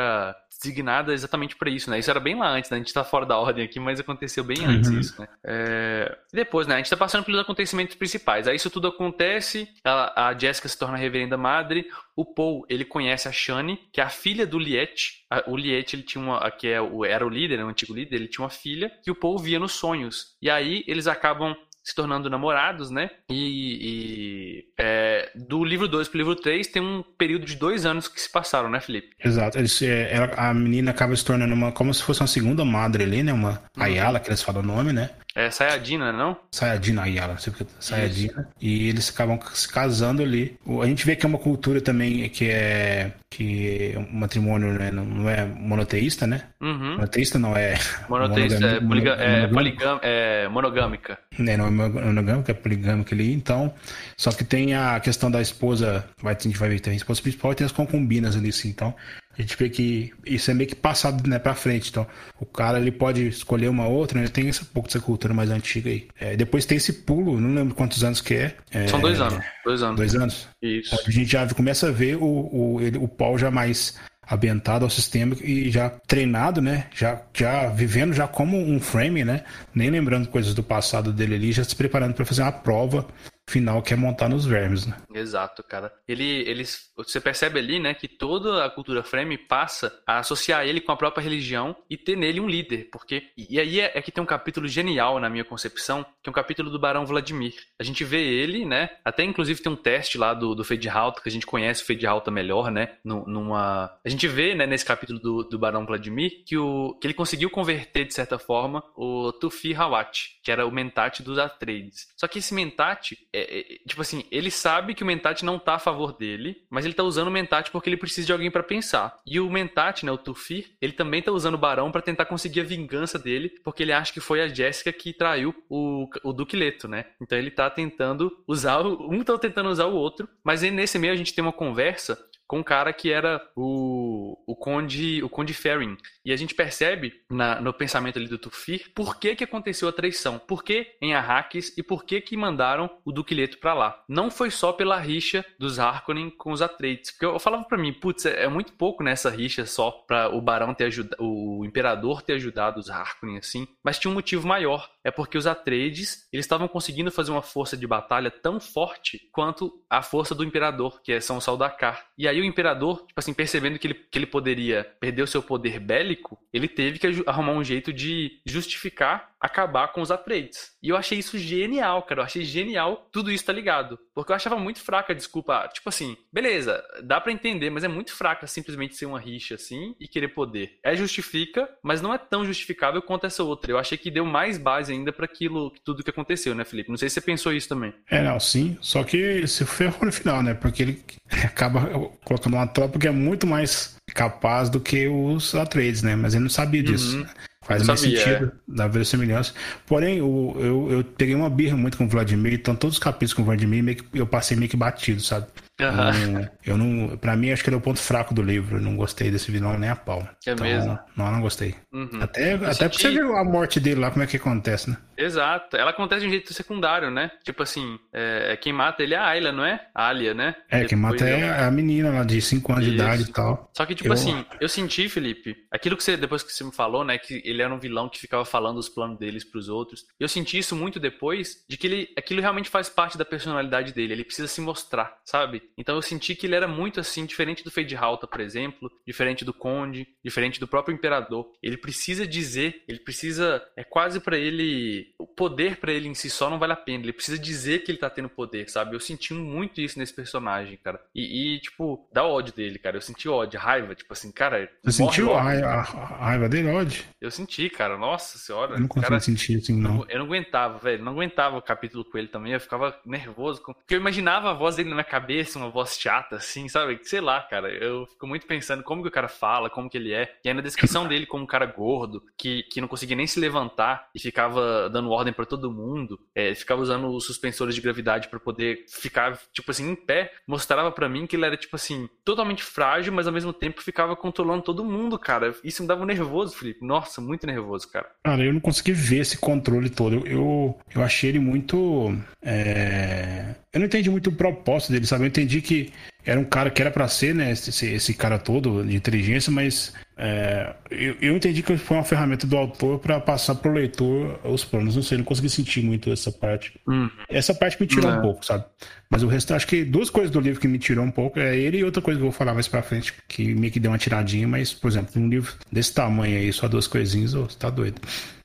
designada exatamente para isso, né? Isso era bem lá antes, né? A gente tá fora da ordem aqui, mas aconteceu bem uhum. antes isso, né? É... Depois, né? A gente tá passando pelos acontecimentos principais. Aí isso tudo acontece, a, a Jessica se torna reverenda madre, o Paul, ele conhece a Shani, que é a filha do Liet. O Liet, ele tinha uma, que é o, era o líder, né, o antigo líder, ele tinha uma filha que o Paul via nos sonhos. E aí eles acabam se tornando namorados, né? E, e é, do livro 2 pro livro 3 tem um período de dois anos que se passaram, né, Felipe? Exato. Eles, é, ela, a menina acaba se tornando uma, como se fosse uma segunda madre ali, né? Uma uhum. Ayala, que eles falam o nome, né? É Sayadina, não? Sayadina Ayala, não sei porque. Sayadina. E eles acabam se casando ali. A gente vê que é uma cultura também que é. que o matrimônio né, não é monoteísta, né? Uhum. Monoteísta não é. Monoteísta é, poliga, é, poligam, é monogâmica. É, não é monogâmica, é poligâmica ali. Então, só que tem a questão da esposa. Vai, a gente vai ver, tem a esposa principal e tem as concubinas ali, assim. Então, a gente vê que isso é meio que passado né, para frente. Então, o cara ele pode escolher uma outra, né? Tem esse pouco dessa cultura mais antiga aí. É, depois tem esse pulo, não lembro quantos anos que é. é São dois anos. Dois anos. Dois anos. Isso. A gente já começa a ver o, o, ele, o Paul já mais ambientado ao sistema e já treinado, né? Já, já vivendo já como um frame, né? Nem lembrando coisas do passado dele ali, já se preparando para fazer uma prova final que é montar nos vermes, né? Exato, cara. Ele, eles, você percebe ali, né, que toda a cultura frame passa a associar ele com a própria religião e ter nele um líder, porque e aí é, é que tem um capítulo genial na minha concepção, que é um capítulo do Barão Vladimir. A gente vê ele, né, até inclusive tem um teste lá do, do Fade Halta, que a gente conhece o Fade Halta melhor, né, numa... A gente vê, né, nesse capítulo do, do Barão Vladimir, que, o, que ele conseguiu converter, de certa forma, o Tufi Hawat, que era o Mentat dos Atreides. Só que esse Mentat é, é, tipo assim, ele sabe que o Mentat não tá a favor dele, mas ele tá usando o Mentat porque ele precisa de alguém para pensar. E o Mentat, né, o Tufir, ele também tá usando o Barão para tentar conseguir a vingança dele, porque ele acha que foi a Jéssica que traiu o, o Duque Leto, né? Então ele tá tentando usar, um tá tentando usar o outro, mas nesse meio a gente tem uma conversa com um cara que era o, o Conde o Conde Ferrin. E a gente percebe na, no pensamento ali do Tufir por que, que aconteceu a traição, por que em Arrakis e por que que mandaram o Duque Leto para lá. Não foi só pela rixa dos Harkonnen com os Atreides, porque eu, eu falava para mim, putz, é, é, muito pouco nessa rixa só para o Barão ter ajudado, o Imperador ter ajudado os Harkonnen assim, mas tinha um motivo maior, é porque os Atreides, eles estavam conseguindo fazer uma força de batalha tão forte quanto a força do Imperador, que é São Saldakar. E aí o imperador, tipo assim, percebendo que ele, que ele poderia perder o seu poder bélico, ele teve que arrumar um jeito de justificar acabar com os Atreides. E eu achei isso genial, cara. Eu achei genial tudo isso tá ligado. Porque eu achava muito fraca desculpa. Tipo assim, beleza, dá para entender, mas é muito fraca simplesmente ser uma rixa assim e querer poder. É justifica, mas não é tão justificável quanto essa outra. Eu achei que deu mais base ainda para aquilo, tudo que aconteceu, né, Felipe? Não sei se você pensou isso também. É, não, sim. Só que se ferrou no final, né? Porque ele acaba colocando uma tropa que é muito mais capaz do que os Atreides, né? Mas ele não sabia disso. Uhum. Faz mais sabia, sentido, é. dá verossimilhança. Porém, o, eu, eu peguei uma birra muito com o Vladimir, então todos os capítulos com o Vladimir meio que, eu passei meio que batido, sabe? Uhum. Eu não, pra mim, acho que ele é o ponto fraco do livro. Eu não gostei desse vilão nem a pau. É então, mesmo? Não, não gostei. Uhum. Até, até senti... porque você viu a morte dele lá, como é que acontece, né? Exato. Ela acontece de um jeito secundário, né? Tipo assim, é, quem mata ele é a Ayla, não é? A Alia, né? É, quem mata é a menina lá de 5 anos Isso. de idade e tal. Só que, tipo eu... assim, eu senti, Felipe, aquilo que você, depois que você me falou, né? Que ele era um vilão que ficava falando os planos deles pros outros. Eu senti isso muito depois de que ele, aquilo realmente faz parte da personalidade dele. Ele precisa se mostrar, sabe? Então eu senti que ele era muito assim, diferente do Fade Halta, por exemplo, diferente do Conde, diferente do próprio Imperador. Ele precisa dizer, ele precisa, é quase para ele, o poder para ele em si só não vale a pena. Ele precisa dizer que ele tá tendo poder, sabe? Eu senti muito isso nesse personagem, cara. E, e tipo, dá ódio dele, cara. Eu senti ódio, raiva, tipo assim, cara. Você sentiu a raiva, a raiva, dele, ódio? Eu senti, cara. Nossa senhora. Eu não consigo cara, sentir assim, não. Eu não aguentava, velho. Não aguentava o capítulo com ele também. Eu ficava nervoso. Porque eu imaginava a voz dele na minha cabeça, uma voz chata, assim, sabe? Sei lá, cara. Eu fico muito pensando como que o cara fala, como que ele é. E aí na descrição dele como um cara gordo, que, que não conseguia nem se levantar e ficava dando ordem para todo mundo. É, ficava usando os suspensores de gravidade para poder ficar, tipo assim, em pé. Mostrava para mim que ele era, tipo assim, totalmente frágil, mas ao mesmo tempo ficava controlando todo mundo, cara. Isso me dava nervoso, Felipe. Nossa, muito nervoso, cara. Cara, eu não consegui ver esse controle todo. Eu, eu, eu achei ele muito. É... Eu não entendi muito o propósito dele, sabe? Eu entendi que era um cara que era para ser, né, esse, esse, cara todo de inteligência, mas é, eu, eu, entendi que foi uma ferramenta do autor para passar pro leitor os planos. Não sei, não consegui sentir muito essa parte. Hum. Essa parte me tirou um pouco, sabe? Mas o resto, acho que duas coisas do livro que me tirou um pouco é ele e outra coisa que eu vou falar mais pra frente, que meio que deu uma tiradinha, mas, por exemplo, um livro desse tamanho aí, só duas coisinhas, oh, você tá doido.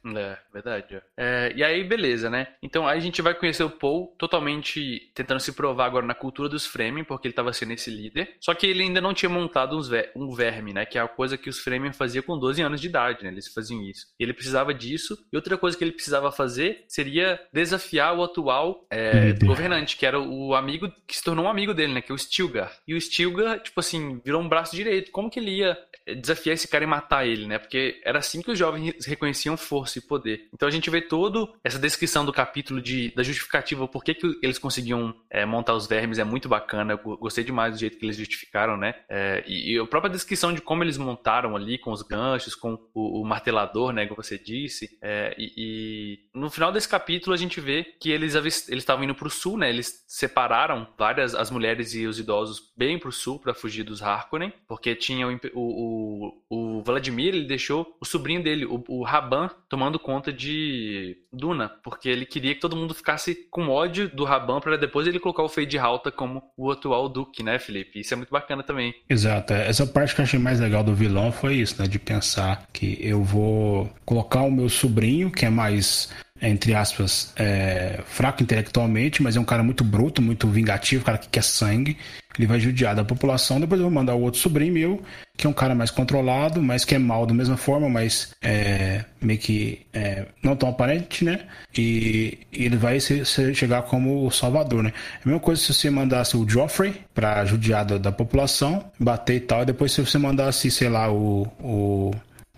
É, verdade. É, e aí, beleza, né? Então aí a gente vai conhecer o Paul totalmente tentando se provar agora na cultura dos Fremen, porque ele estava sendo esse líder. Só que ele ainda não tinha montado ver um verme, né? Que é a coisa que os Fremen faziam com 12 anos de idade, né? Eles faziam isso. E ele precisava disso. E outra coisa que ele precisava fazer seria desafiar o atual é, governante, que era o amigo, que se tornou um amigo dele, né? Que é o Stilgar. E o Stilgar, tipo assim, virou um braço direito. Como que ele ia desafiar esse cara e matar ele, né? Porque era assim que os jovens reconheciam força e poder. Então a gente vê toda essa descrição do capítulo de, da justificativa, por que, que eles conseguiam é, montar os vermes, é muito bacana. Eu gostei demais do jeito que eles justificaram, né? É, e, e, a própria descrição de como eles montaram ali, com os ganchos, com o, o martelador, né? Que você disse. É, e, e, no final desse capítulo a gente vê que eles estavam indo para o sul, né? Eles separaram várias, as mulheres e os idosos bem para o sul para fugir dos Harkonnen, porque tinha o, o o, Vladimir ele deixou o sobrinho dele, o, o Raban, tomando conta de Duna, porque ele queria que todo mundo ficasse com ódio do Raban para depois ele colocar o Fade Halta como o atual Duque, né, Felipe? Isso é muito bacana também. Exato. Essa parte que eu achei mais legal do vilão foi isso, né? De pensar que eu vou colocar o meu sobrinho, que é mais entre aspas, é, fraco intelectualmente, mas é um cara muito bruto, muito vingativo, cara que quer sangue. Ele vai judiar da população, depois eu vou mandar o outro sobrinho meu, que é um cara mais controlado, mas que é mal da mesma forma, mas é, meio que é, não tão aparente, né? E, e ele vai se, se chegar como o salvador, né? É a mesma coisa se você mandasse o Joffrey pra judiar da, da população, bater e tal, e depois se você mandasse, sei lá, o, o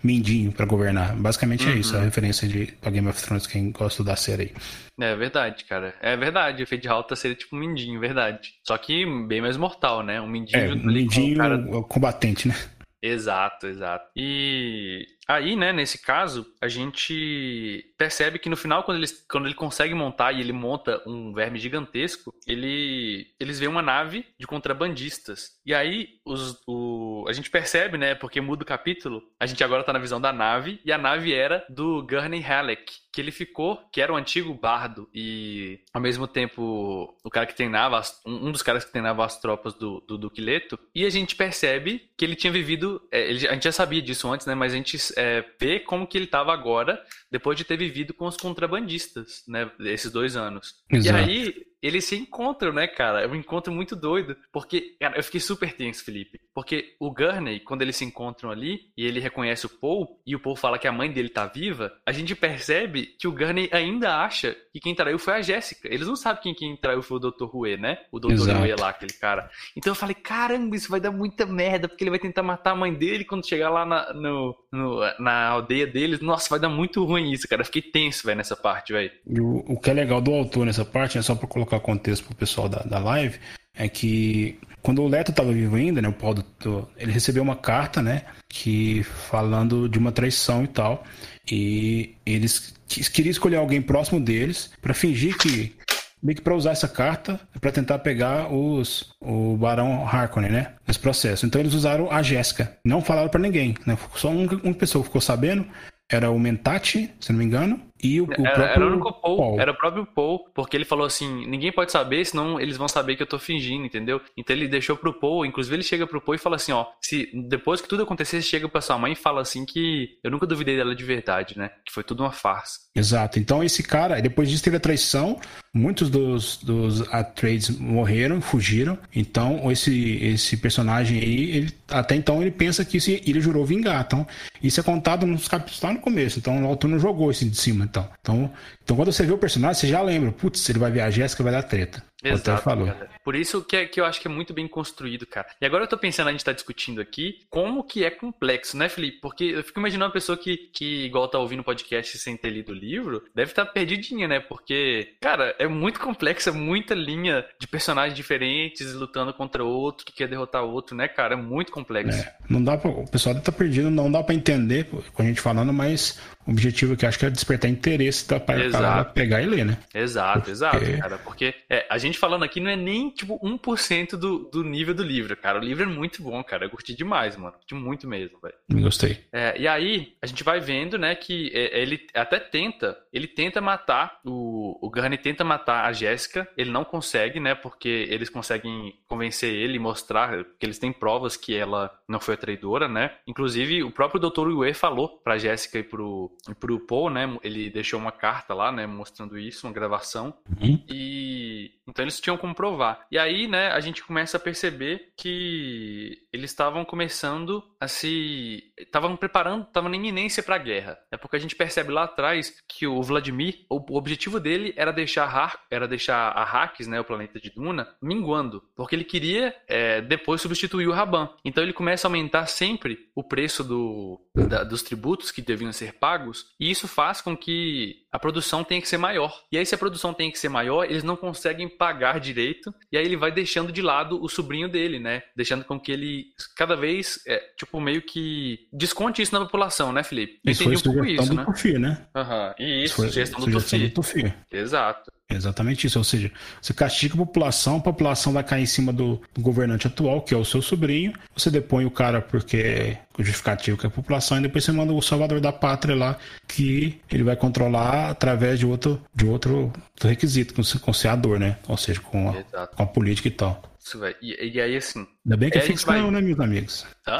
Mindinho para governar. Basicamente uhum. é isso, a uhum. referência de pra Game of Thrones, quem gosta da série aí. É verdade, cara. É verdade, o Fade Alta seria tipo um Mindinho, verdade. Só que bem mais mortal, né? Um Mindinho. É, um Mindinho cara... combatente, né? Exato, exato. E aí, né, nesse caso, a gente percebe que no final, quando ele, quando ele consegue montar e ele monta um verme gigantesco, ele, eles veem uma nave de contrabandistas. E aí, os, o, a gente percebe, né, porque muda o capítulo, a gente agora tá na visão da nave, e a nave era do Gurney Halleck, que ele ficou, que era o antigo bardo e ao mesmo tempo o cara que treinava, um dos caras que treinava as tropas do, do Duque Leto, e a gente percebe que ele tinha vivido, é, ele, a gente já sabia disso antes, né, mas a gente é, vê como que ele estava agora, depois de ter vivido com os contrabandistas, né, esses dois anos. Exato. E aí eles se encontram, né, cara? É um encontro muito doido. Porque, cara, eu fiquei super tenso, Felipe. Porque o Gurney, quando eles se encontram ali e ele reconhece o Paul, e o Paul fala que a mãe dele tá viva, a gente percebe que o Gurney ainda acha que quem traiu foi a Jéssica. Eles não sabem quem, quem traiu foi o Dr. Rue, né? O Dr. Rue lá, aquele cara. Então eu falei, caramba, isso vai dar muita merda, porque ele vai tentar matar a mãe dele quando chegar lá na, no, no, na aldeia deles. Nossa, vai dar muito ruim isso, cara. Eu fiquei tenso, velho, nessa parte, velho. O, o que é legal do autor nessa parte, é só pra colocar contexto pro pessoal da, da live, é que quando o Leto estava vivo ainda, né, o Paulo, ele recebeu uma carta, né, que falando de uma traição e tal, e eles queriam escolher alguém próximo deles para fingir que meio que para usar essa carta para tentar pegar os o Barão Harkonnen, né, nesse processo. Então eles usaram a Jéssica, não falaram para ninguém, né, só uma, uma pessoa ficou sabendo era o Mentati, se não me engano, e o, o era, próprio era o único Paul, Paul, era o próprio Paul, porque ele falou assim, ninguém pode saber, senão eles vão saber que eu tô fingindo, entendeu? Então ele deixou pro Paul, inclusive ele chega pro Paul e fala assim, ó, se depois que tudo acontecer, você chega pra sua mãe e fala assim que eu nunca duvidei dela de verdade, né? Que foi tudo uma farsa. Exato. Então esse cara, depois disso teve a traição, muitos dos, dos Atreides morreram, fugiram. Então esse esse personagem aí, ele, até então ele pensa que se, ele jurou vingar. Então isso é contado nos capítulos lá no começo. Então o autor não jogou esse de cima, então. Então, então quando você vê o personagem, você já lembra, putz, ele vai ver a Jéssica, vai dar treta. Exato, falou. Cara. Por isso que, é, que eu acho que é muito bem construído, cara. E agora eu tô pensando, a gente tá discutindo aqui, como que é complexo, né, Felipe? Porque eu fico imaginando uma pessoa que, que igual tá ouvindo o podcast sem ter lido o livro, deve estar tá perdidinha, né? Porque, cara, é muito complexo, é muita linha de personagens diferentes lutando contra outro, que quer derrotar outro, né, cara? É muito complexo. É, não dá pra, o pessoal tá perdido, não dá para entender com a gente falando, mas o objetivo que eu acho que é despertar interesse da para pegar e ler, né? Exato, Porque... exato, cara. Porque é, a gente falando aqui não é nem, tipo, 1% do, do nível do livro, cara. O livro é muito bom, cara. Eu curti demais, mano. Curti muito mesmo, velho. Gostei. É, e aí, a gente vai vendo, né, que é, ele até tenta, ele tenta matar, o, o Gurney tenta matar a Jéssica, ele não consegue, né, porque eles conseguem convencer ele e mostrar que eles têm provas que ela não foi a traidora, né? Inclusive, o próprio Dr. Uwe falou pra Jéssica e pro, e pro Paul, né, ele deixou uma carta lá, né, mostrando isso, uma gravação, uhum. e então eles tinham como provar. E aí, né, a gente começa a perceber que eles estavam começando a se. estavam preparando, estavam na iminência para a guerra. É porque a gente percebe lá atrás que o Vladimir, o objetivo dele era deixar, Har... era deixar a Arrakis, né, o planeta de Duna, minguando. Porque ele queria é, depois substituir o Raban. Então ele começa a aumentar sempre o preço do, da, dos tributos que deviam ser pagos. E isso faz com que a produção tenha que ser maior. E aí, se a produção tem que ser maior, eles não conseguem pagar direito. E aí ele vai deixando de lado o sobrinho dele, né? Deixando com que ele cada vez, é, tipo, meio que desconte isso na população, né, Felipe? Isso entendi foi um pouco isso, né? Tufi, né? Uhum. E isso, foi sugestão, do, do Tufi. Exato. Exatamente isso, ou seja, você castiga a população, a população vai cair em cima do, do governante atual, que é o seu sobrinho, você depõe o cara porque é justificativo que é a população, e depois você manda o salvador da pátria lá, que ele vai controlar através de outro, de outro requisito, com, com o seador, né? Ou seja, com a, com a política e tal. Isso, velho. E, e, aí, assim. Ainda bem que é ficção, vai... né, meus amigos? Hã?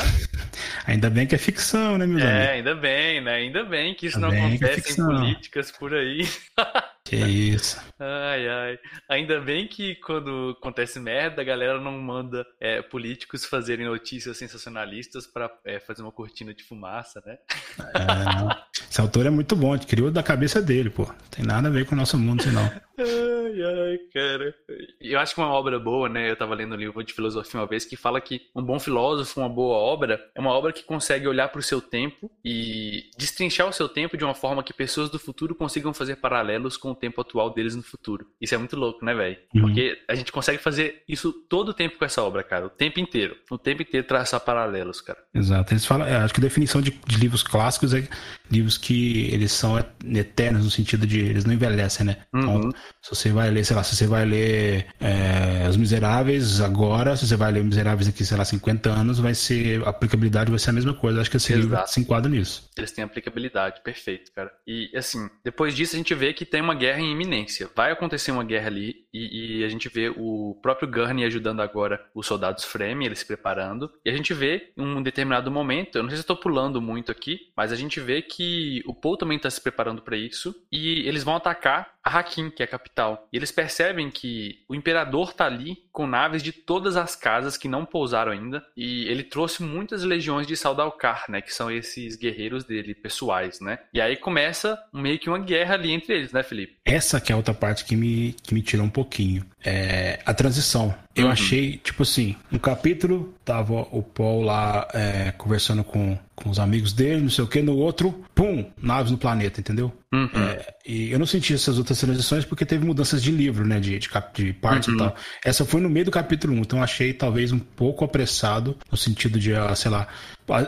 Ainda bem que é ficção, né, meus é, amigos? É, ainda bem, né? Ainda bem que isso ainda não é acontece é em políticas por aí. Que isso. Ai, ai. Ainda bem que quando acontece merda, a galera não manda é, políticos fazerem notícias sensacionalistas para é, fazer uma cortina de fumaça, né? É, Esse autor é muito bom, criou da cabeça dele, pô. Tem nada a ver com o nosso mundo, senão. Ai, Ai, cara. Eu acho que uma obra boa, né? Eu tava lendo um livro de filosofia uma vez que fala que um bom filósofo, uma boa obra, é uma obra que consegue olhar para o seu tempo e destrinchar o seu tempo de uma forma que pessoas do futuro consigam fazer paralelos com o tempo atual deles no futuro. Isso é muito louco, né, velho? Uhum. Porque a gente consegue fazer isso todo o tempo com essa obra, cara. O tempo inteiro. O tempo inteiro traçar paralelos, cara. Exato. Eles falam, é, acho que a definição de, de livros clássicos é livros que eles são eternos no sentido de eles não envelhecem, né? Então, uhum. Se você vai ler, sei lá, se você vai ler é, Os Miseráveis agora, se você vai ler Miseráveis daqui, sei lá, 50 anos, vai ser, a aplicabilidade vai ser a mesma coisa. Acho que esse Exato. livro se enquadra nisso. Eles têm aplicabilidade, perfeito, cara. E, assim, depois disso a gente vê que tem uma guerra em iminência. Vai acontecer uma guerra ali e, e a gente vê o próprio Gurney ajudando agora os soldados Frame, eles se preparando. E a gente vê, em um determinado momento, eu não sei se tô pulando muito aqui, mas a gente vê que o Paul também tá se preparando para isso e eles vão atacar a Hakim, que é a capital. E eles percebem que o imperador tá ali com naves de todas as casas que não pousaram ainda e ele trouxe muitas legiões de Saldalcar, né, que são esses guerreiros dele pessoais, né? E aí começa meio que uma guerra ali entre eles, né, Felipe? Essa que é a outra parte que me, que me tirou um pouquinho. É a transição. Eu uhum. achei, tipo assim, um capítulo, tava o Paul lá é, conversando com, com os amigos dele, não sei o que, no outro, pum, naves no planeta, entendeu? Uhum. É, e eu não senti essas outras transições porque teve mudanças de livro, né? De, de, de partes uhum. e tal. Essa foi no meio do capítulo 1, então achei talvez um pouco apressado, no sentido de, ah, sei lá,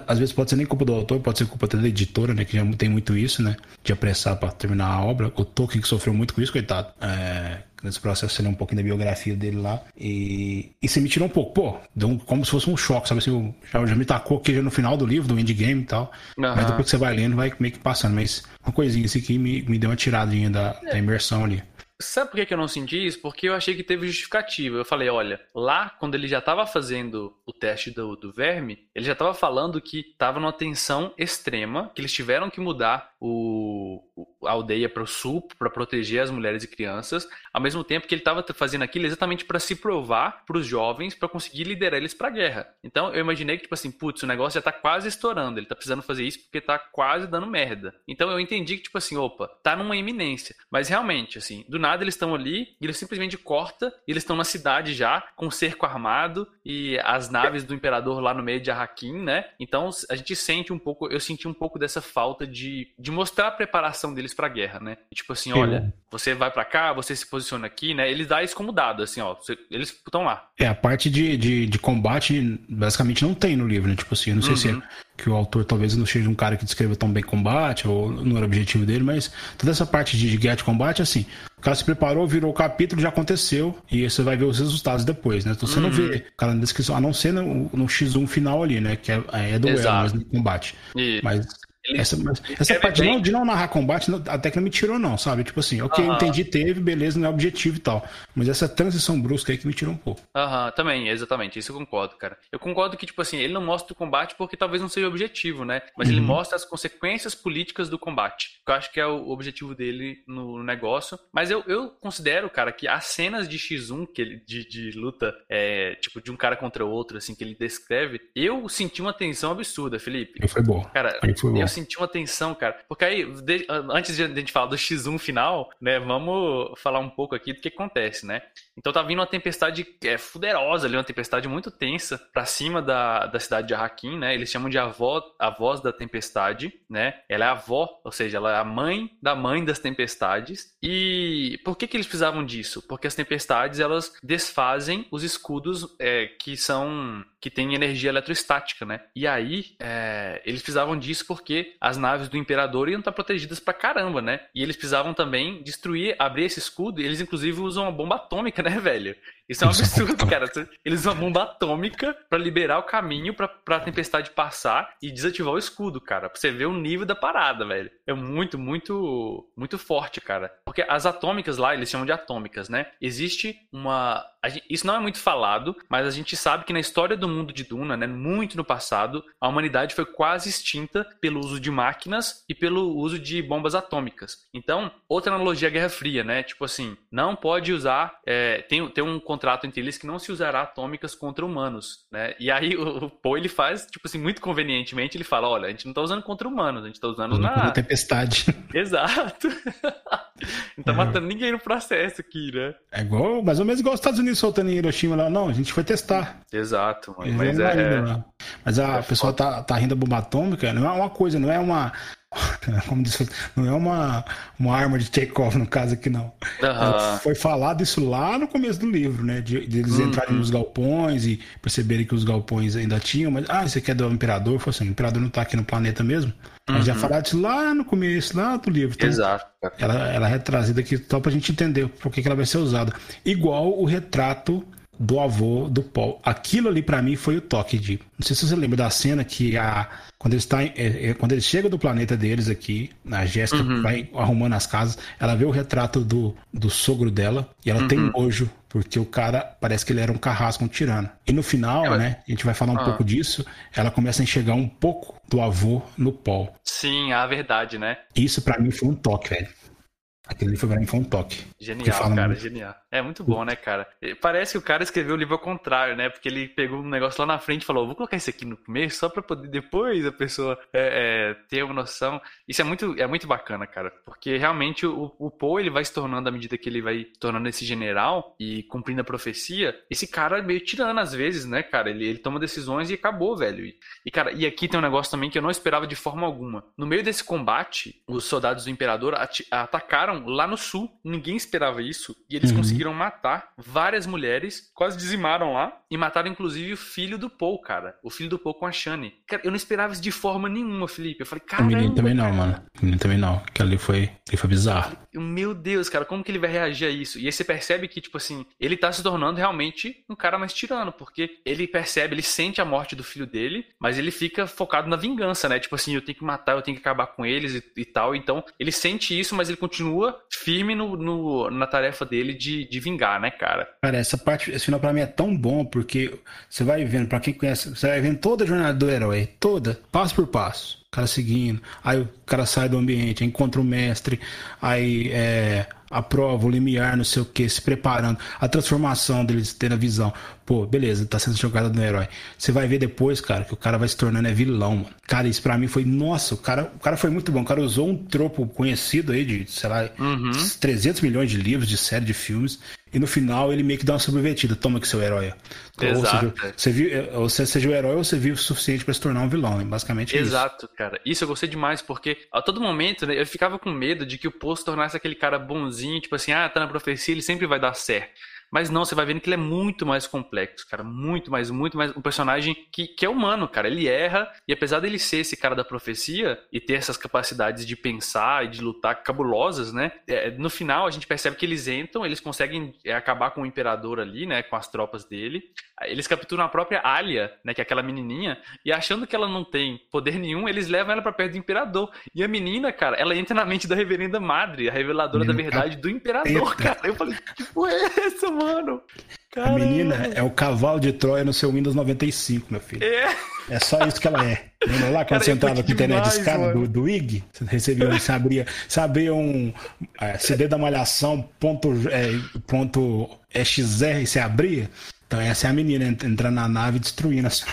às vezes pode ser nem culpa do autor, pode ser culpa até da editora, né? Que já tem muito isso, né? De apressar para terminar a obra. O Tolkien que sofreu muito com isso, coitado. É, nesse processo, um pouquinho da biografia dele lá. E, você me tirou um pouco, pô, deu um, como se fosse um choque, sabe? Assim, já, já me tacou aqui já no final do livro, do endgame e tal. Uhum. Mas depois que você vai lendo, vai meio que passando. Mas uma coisinha assim que me, me deu uma tiradinha da, da imersão ali. Sabe por que eu não senti isso? Porque eu achei que teve justificativa. Eu falei, olha, lá quando ele já estava fazendo o teste do, do verme, ele já estava falando que estava numa tensão extrema, que eles tiveram que mudar o, a aldeia para o sul para proteger as mulheres e crianças, ao mesmo tempo que ele estava fazendo aquilo exatamente para se provar para os jovens, para conseguir liderar eles para a guerra. Então eu imaginei que tipo assim, putz, o negócio já está quase estourando, ele está precisando fazer isso porque está quase dando merda. Então eu entendi que tipo assim, opa, tá numa iminência. Mas realmente, assim, do nada eles estão ali e ele simplesmente corta, e eles estão na cidade já com o cerco armado e as naves do imperador lá no meio de Arraquim, né? Então a gente sente um pouco, eu senti um pouco dessa falta de, de mostrar a preparação deles para a guerra, né? Tipo assim, Sim. olha, você vai para cá, você se posiciona aqui, né? Eles dão isso como dado, assim, ó, eles estão lá. É, a parte de, de, de, combate basicamente não tem no livro, né? Tipo assim, eu não sei uhum. se é uhum. que o autor talvez não seja um cara que descreva tão bem combate, ou não era o objetivo dele, mas toda essa parte de, de guerra de combate, assim, o cara se preparou, virou o capítulo, já aconteceu, e você vai ver os resultados depois, né? Então você uhum. não vê, cara, na descrição, a não ser no, no X1 final ali, né? Que é, é duelo, mas no combate. E... Mas essa, essa parte de não, de não, narrar combate até que não me tirou, não, sabe? Tipo assim, ok, uhum. entendi, teve, beleza, não é objetivo e tal. Mas essa transição brusca aí que me tirou um pouco. Aham, uhum, também, exatamente, isso eu concordo, cara. Eu concordo que, tipo assim, ele não mostra o combate porque talvez não seja objetivo, né? Mas uhum. ele mostra as consequências políticas do combate. Que eu acho que é o objetivo dele no negócio. Mas eu, eu considero, cara, que as cenas de X1 que ele, de, de luta, é, tipo, de um cara contra o outro, assim, que ele descreve, eu senti uma tensão absurda, Felipe. Foi bom. Cara, foi bom. eu senti uma tensão, cara. Porque aí, de, antes de a gente falar do X1 final, né, vamos falar um pouco aqui do que acontece, né? Então tá vindo uma tempestade é, fuderosa ali, uma tempestade muito tensa pra cima da, da cidade de Arraquim, né? Eles chamam de avó, a voz da tempestade, né? Ela é a avó, ou seja, ela é a mãe da mãe das tempestades. E por que que eles precisavam disso? Porque as tempestades, elas desfazem os escudos é, que são que tem energia eletrostática, né? E aí, é, eles precisavam disso porque as naves do Imperador iam estar protegidas pra caramba, né? E eles precisavam também destruir, abrir esse escudo, e eles inclusive usam uma bomba atômica, né, velho? Isso é um absurdo, cara. Eles usam uma bomba atômica para liberar o caminho pra, pra tempestade passar e desativar o escudo, cara. Pra você ver o nível da parada, velho. É muito, muito, muito forte, cara. Porque as atômicas lá, eles chamam de atômicas, né? Existe uma. Gente, isso não é muito falado, mas a gente sabe que na história do mundo de Duna, né, muito no passado, a humanidade foi quase extinta pelo uso uso de máquinas e pelo uso de bombas atômicas. Então, outra analogia à Guerra Fria, né? Tipo assim, não pode usar. É, tem, tem um contrato entre eles que não se usará atômicas contra humanos, né? E aí o, o Poe ele faz, tipo assim, muito convenientemente, ele fala: olha, a gente não tá usando contra humanos, a gente tá usando na. tempestade. Exato. não tá é. matando ninguém no processo aqui, né? É igual, mais ou menos igual os Estados Unidos soltando em Hiroshima lá. Não, a gente foi testar. Exato. Mas, é, é... mas a é pessoa tá, tá rindo da bomba atômica, não é uma coisa, não é uma. Como disse, não é uma, uma arma de Chekhov no caso aqui, não. Uhum. Foi falado isso lá no começo do livro, né? De, de eles uhum. entrarem nos galpões e perceberem que os galpões ainda tinham, mas, ah, isso aqui é do Imperador. Foi assim, o Imperador não tá aqui no planeta mesmo. Uhum. já falaram disso lá no começo, lá do livro. Então, Exato. Ela, ela é trazida aqui só pra gente entender por que, que ela vai ser usada. Igual o retrato do avô do Paul. Aquilo ali para mim foi o toque de. Não sei se você lembra da cena que a quando eles tá, é, é, quando eles chegam do planeta deles aqui, a Jéssica uhum. vai arrumando as casas, ela vê o retrato do, do sogro dela e ela uhum. tem nojo porque o cara parece que ele era um carrasco, um tirano. E no final, é, né, a gente vai falar um ah. pouco disso, ela começa a enxergar um pouco do avô no Paul. Sim, a verdade, né? Isso para mim foi um toque, velho. Aquele livro pra mim foi um toque. Genial, cara, muito... genial. É muito bom, né, cara? Parece que o cara escreveu o livro ao contrário, né? Porque ele pegou um negócio lá na frente e falou: vou colocar isso aqui no começo só pra poder depois a pessoa é, é, ter uma noção. Isso é muito, é muito bacana, cara. Porque realmente o, o Poe ele vai se tornando, à medida que ele vai tornando esse general e cumprindo a profecia, esse cara é meio tirando às vezes, né, cara? Ele, ele toma decisões e acabou, velho. E, e, cara, e aqui tem um negócio também que eu não esperava de forma alguma. No meio desse combate, os soldados do imperador atacaram lá no sul. Ninguém esperava isso. E eles uhum. conseguiram matar várias mulheres, quase dizimaram lá. E mataram, inclusive, o filho do Paul, cara. O filho do Paul com a Shane. Cara, eu não esperava isso de forma nenhuma, Felipe. Eu falei, cara. O menino também não, mano. O menino também não. Que ali foi, ali foi bizarro. Meu Deus, cara, como que ele vai reagir a isso? E aí você percebe que, tipo assim, ele tá se tornando realmente um cara mais tirano, porque ele percebe, ele sente a morte do filho dele, mas ele fica focado na vingança, né? Tipo assim, eu tenho que matar, eu tenho que acabar com eles e, e tal. Então, ele sente isso, mas ele continua firme no, no, na tarefa dele de, de vingar, né, cara? Cara, essa parte, esse final pra mim é tão bom, porque você vai vendo, pra quem conhece, você vai vendo toda a jornada do herói, toda, passo por passo. O cara seguindo, aí o cara sai do ambiente, encontra o mestre, aí é, a prova, o limiar, não sei o que, se preparando, a transformação deles tendo a visão. Pô, beleza, tá sendo jogada no herói. Você vai ver depois, cara, que o cara vai se tornando é vilão, mano. Cara, isso pra mim foi, nossa, o cara, o cara foi muito bom. O cara usou um tropo conhecido aí de, sei lá, uhum. 300 milhões de livros, de série, de filmes. E no final ele meio que dá uma subvertida. Toma que seu herói. Exato. Ou você, viu, ou você seja o herói ou você viu o suficiente para se tornar um vilão. Basicamente é Exato, isso. cara. Isso eu gostei demais, porque a todo momento né, eu ficava com medo de que o Poço tornasse aquele cara bonzinho, tipo assim, ah, tá na profecia, ele sempre vai dar certo. Mas não, você vai vendo que ele é muito mais complexo, cara. Muito mais, muito mais. Um personagem que, que é humano, cara. Ele erra, e apesar dele ser esse cara da profecia e ter essas capacidades de pensar e de lutar cabulosas, né? É, no final a gente percebe que eles entram, eles conseguem é, acabar com o imperador ali, né? Com as tropas dele. Eles capturam a própria Alia, né? Que é aquela menininha, e achando que ela não tem poder nenhum, eles levam ela para perto do imperador. E a menina, cara, ela entra na mente da reverenda madre, a reveladora da verdade do imperador, cara. Eu falei, que porra é essa, mano? Caramba. A menina é o cavalo de Troia no seu Windows 95, meu filho. É. É só isso que ela é. Lembra lá quando Cara, você entrava com internet de escada do, do IG? Você recebia, você abria, você abria um é, CD da Malhação ponto, é, ponto XR e você abria? Então essa é a menina entrando na nave e destruindo as...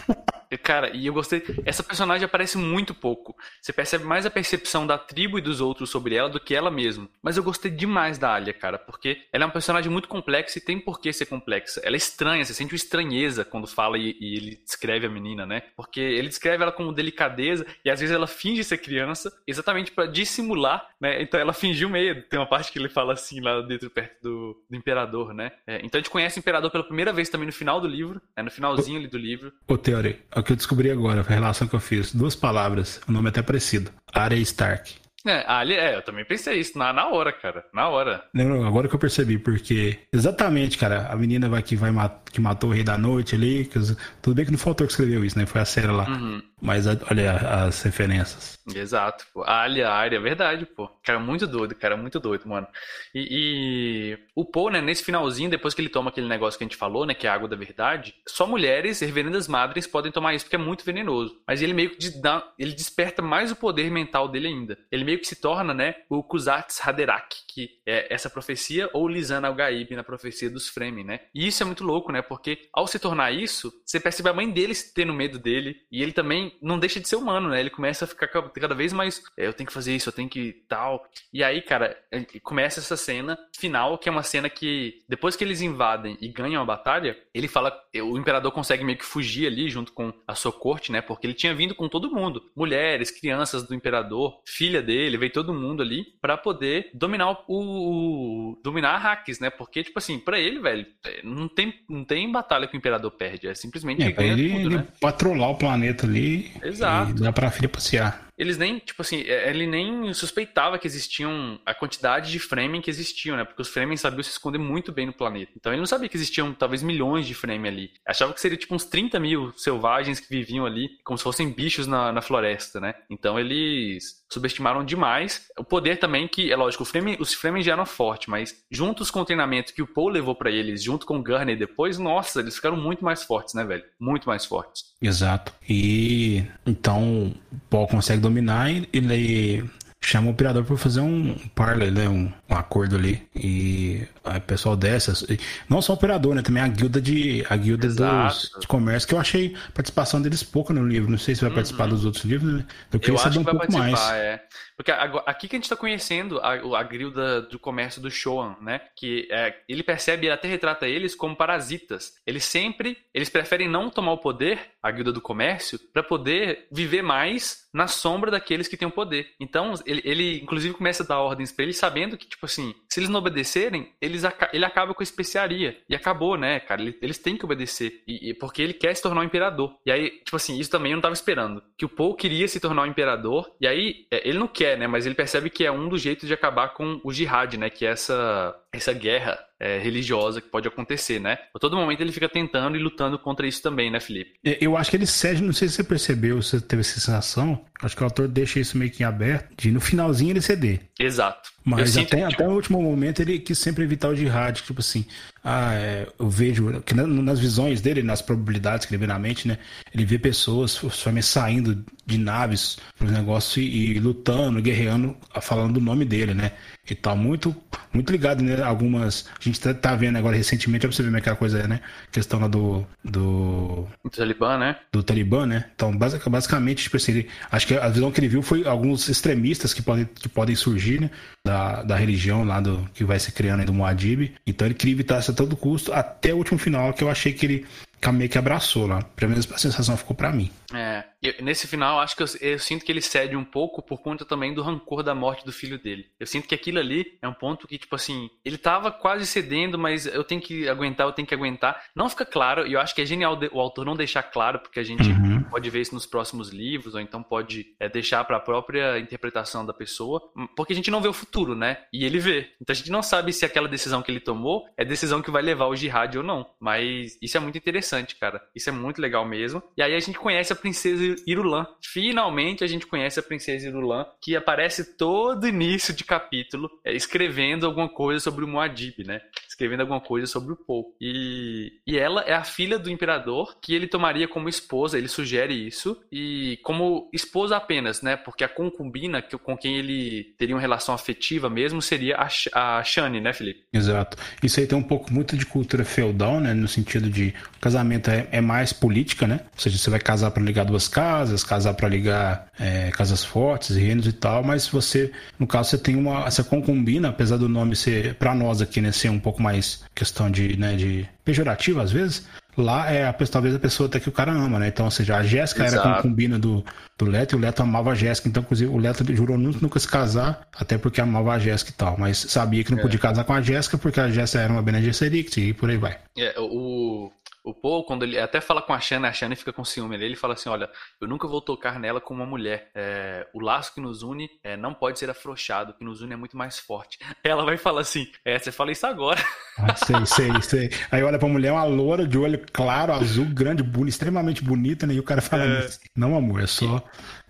Cara, e eu gostei. Essa personagem aparece muito pouco. Você percebe mais a percepção da tribo e dos outros sobre ela do que ela mesma. Mas eu gostei demais da Alia, cara, porque ela é uma personagem muito complexa e tem por que ser complexa. Ela é estranha, você sente uma estranheza quando fala e, e ele descreve a menina, né? Porque ele descreve ela como delicadeza e às vezes ela finge ser criança exatamente para dissimular, né? Então ela fingiu medo. Tem uma parte que ele fala assim lá dentro, perto do, do imperador, né? É, então a gente conhece o imperador pela primeira vez também no final do livro, né? no finalzinho ali do livro. Ô, Teore, é o que eu descobri agora, a relação que eu fiz. Duas palavras, o nome é até parecido. Arya Stark. É, ali, é, eu também pensei isso, na, na hora, cara, na hora. Lembra, agora que eu percebi, porque exatamente, cara, a menina vai que vai que matou o Rei da Noite ali, que, tudo bem que não foi o autor que escreveu isso, né, foi a série lá. Uhum. Mas olha as referências. Exato, pô. A área, é verdade, pô. Cara, muito doido, cara, muito doido, mano. E, e, o Paul, né, nesse finalzinho, depois que ele toma aquele negócio que a gente falou, né, que é a água da verdade, só mulheres, reverendas madres, podem tomar isso porque é muito venenoso. Mas ele meio que dá, ele desperta mais o poder mental dele ainda. Ele meio que se torna, né, o Kuzats Haderach, que é essa profecia, ou Lisan Al-Gaib na profecia dos Fremen, né? E isso é muito louco, né? Porque ao se tornar isso, você percebe a mãe dele tendo medo dele, e ele também não deixa de ser humano, né? Ele começa a ficar cada vez mais, é, eu tenho que fazer isso, eu tenho que tal. E aí, cara, começa essa cena final, que é uma cena que depois que eles invadem e ganham a batalha, ele fala, o imperador consegue meio que fugir ali junto com a sua corte, né? Porque ele tinha vindo com todo mundo, mulheres, crianças do imperador, filha dele, veio todo mundo ali para poder dominar o, o dominar hacks, né? Porque tipo assim, para ele, velho, é, não tem não tem batalha que o imperador perde, é simplesmente é, ganha ele, tudo, né? patrolar o planeta ali Exato. e dar pra filha passear eles nem, tipo assim, é, ele nem suspeitava que existiam a quantidade de Fremen que existiam, né? Porque os Fremen sabiam se esconder muito bem no planeta. Então ele não sabia que existiam talvez milhões de Fremen ali. Achava que seria tipo uns 30 mil selvagens que viviam ali, como se fossem bichos na, na floresta, né? Então eles subestimaram demais. O poder também que, é lógico, Fremen, os Fremen já eram fortes, mas juntos com o treinamento que o Paul levou para eles, junto com o Gurney depois, nossa, eles ficaram muito mais fortes, né, velho? Muito mais fortes. Exato. E então o Paul consegue dominar e chama o operador para fazer um parley, né? Um, um, acordo ali. E o pessoal dessas. Não só o operador, né? Também a guilda de. A guilda dos, de comércio, que eu achei a participação deles pouca no livro. Não sei se vai uhum. participar dos outros livros, né? Eu queria eu saber um pouco mais. É. Porque aqui que a gente está conhecendo a, a guilda do comércio do Shoan, né? Que é, ele percebe, ele até retrata eles como parasitas. Eles sempre, eles preferem não tomar o poder, a guilda do comércio, para poder viver mais na sombra daqueles que têm o poder. Então, ele, ele inclusive começa a dar ordens para eles, sabendo que, tipo assim, se eles não obedecerem, eles, ele acaba com a especiaria. E acabou, né, cara? Eles têm que obedecer. E, e, porque ele quer se tornar um imperador. E aí, tipo assim, isso também eu não tava esperando. Que o Paul queria se tornar um imperador. E aí, é, ele não quer, né? Mas ele percebe que é um dos jeitos de acabar com o jihad, né? Que é essa, essa guerra é, religiosa que pode acontecer, né? A todo momento ele fica tentando e lutando contra isso também, né, Felipe? Eu acho que ele cede, não sei se você percebeu, se você teve essa sensação, acho que o autor deixa isso meio que em aberto, de no finalzinho ele ceder. Exato. Mas até, que, tipo... até o último momento ele quis sempre evitar o jihad, tipo assim, ah, é, eu vejo que nas visões dele, nas probabilidades que ele vê na mente, né? Ele vê pessoas, famílias saindo de naves pro negócio e, e lutando, guerreando, falando o nome dele, né? e tal, muito, muito ligado, né? Algumas. A gente tá, tá vendo agora recentemente, pra você ver como é aquela coisa é, né? Questão lá do. Do, do Talibã, né? Do Talibã, né? Então, basicamente, tipo assim, ele, acho que a visão que ele viu foi alguns extremistas que podem, que podem surgir, né? Da, da religião lá do que vai se criando aí do Moadib. Então ele queria evitar isso a todo custo, até o último final, que eu achei que ele meio que abraçou lá. Pelo menos a sensação ficou para mim. É, eu, nesse final, acho que eu, eu, sinto que ele cede um pouco por conta também do rancor da morte do filho dele. Eu sinto que aquilo ali é um ponto que, tipo assim, ele tava quase cedendo, mas eu tenho que aguentar, eu tenho que aguentar. Não fica claro, e eu acho que é genial o autor não deixar claro, porque a gente uhum. pode ver isso nos próximos livros, ou então pode é, deixar para a própria interpretação da pessoa, porque a gente não vê o futuro, né? E ele vê. Então a gente não sabe se aquela decisão que ele tomou é decisão que vai levar o jihad ou não. Mas isso é muito interessante, cara. Isso é muito legal mesmo. E aí a gente conhece a princesa Irulan. Finalmente a gente conhece a princesa Irulan, que aparece todo início de capítulo é, escrevendo alguma coisa sobre o Muad'Dib, né? Escrevendo alguma coisa sobre o Paul. E, e ela é a filha do imperador que ele tomaria como esposa, ele sugere isso, e como esposa apenas, né? Porque a concubina com quem ele teria uma relação afetiva mesmo seria a, a Shani, né, Felipe? Exato. Isso aí tem um pouco muito de cultura feudal, né? No sentido de o casamento é, é mais política, né? Ou seja, você vai casar para ligar duas casas, casar para ligar é, casas fortes, reinos e tal, mas você, no caso, você tem uma. Essa concubina, apesar do nome ser, para nós aqui, né, ser um pouco mais questão de, né, de pejorativo às vezes, lá é a, talvez a pessoa até que o cara ama, né? Então, ou seja, a Jéssica era concubina do, do Leto e o Leto amava a Jéssica. Então, inclusive, o Leto jurou nunca, nunca se casar, até porque amava a Jéssica e tal. Mas sabia que não é. podia casar com a Jéssica porque a Jéssica era uma Bene Gesserit e por aí vai. É, o, o Paul, quando ele até fala com a Shanna, a Shanna fica com ciúme. Ele fala assim: Olha, eu nunca vou tocar nela como uma mulher. É, o laço que nos une é, não pode ser afrouxado, o que nos une é muito mais forte. Ela vai falar assim: É, você fala isso agora. Ah, sei, sei, sei. Aí olha pra mulher, uma loura de olho claro, azul, grande, bonita, extremamente bonita, né? E o cara fala, é... não, amor, é só,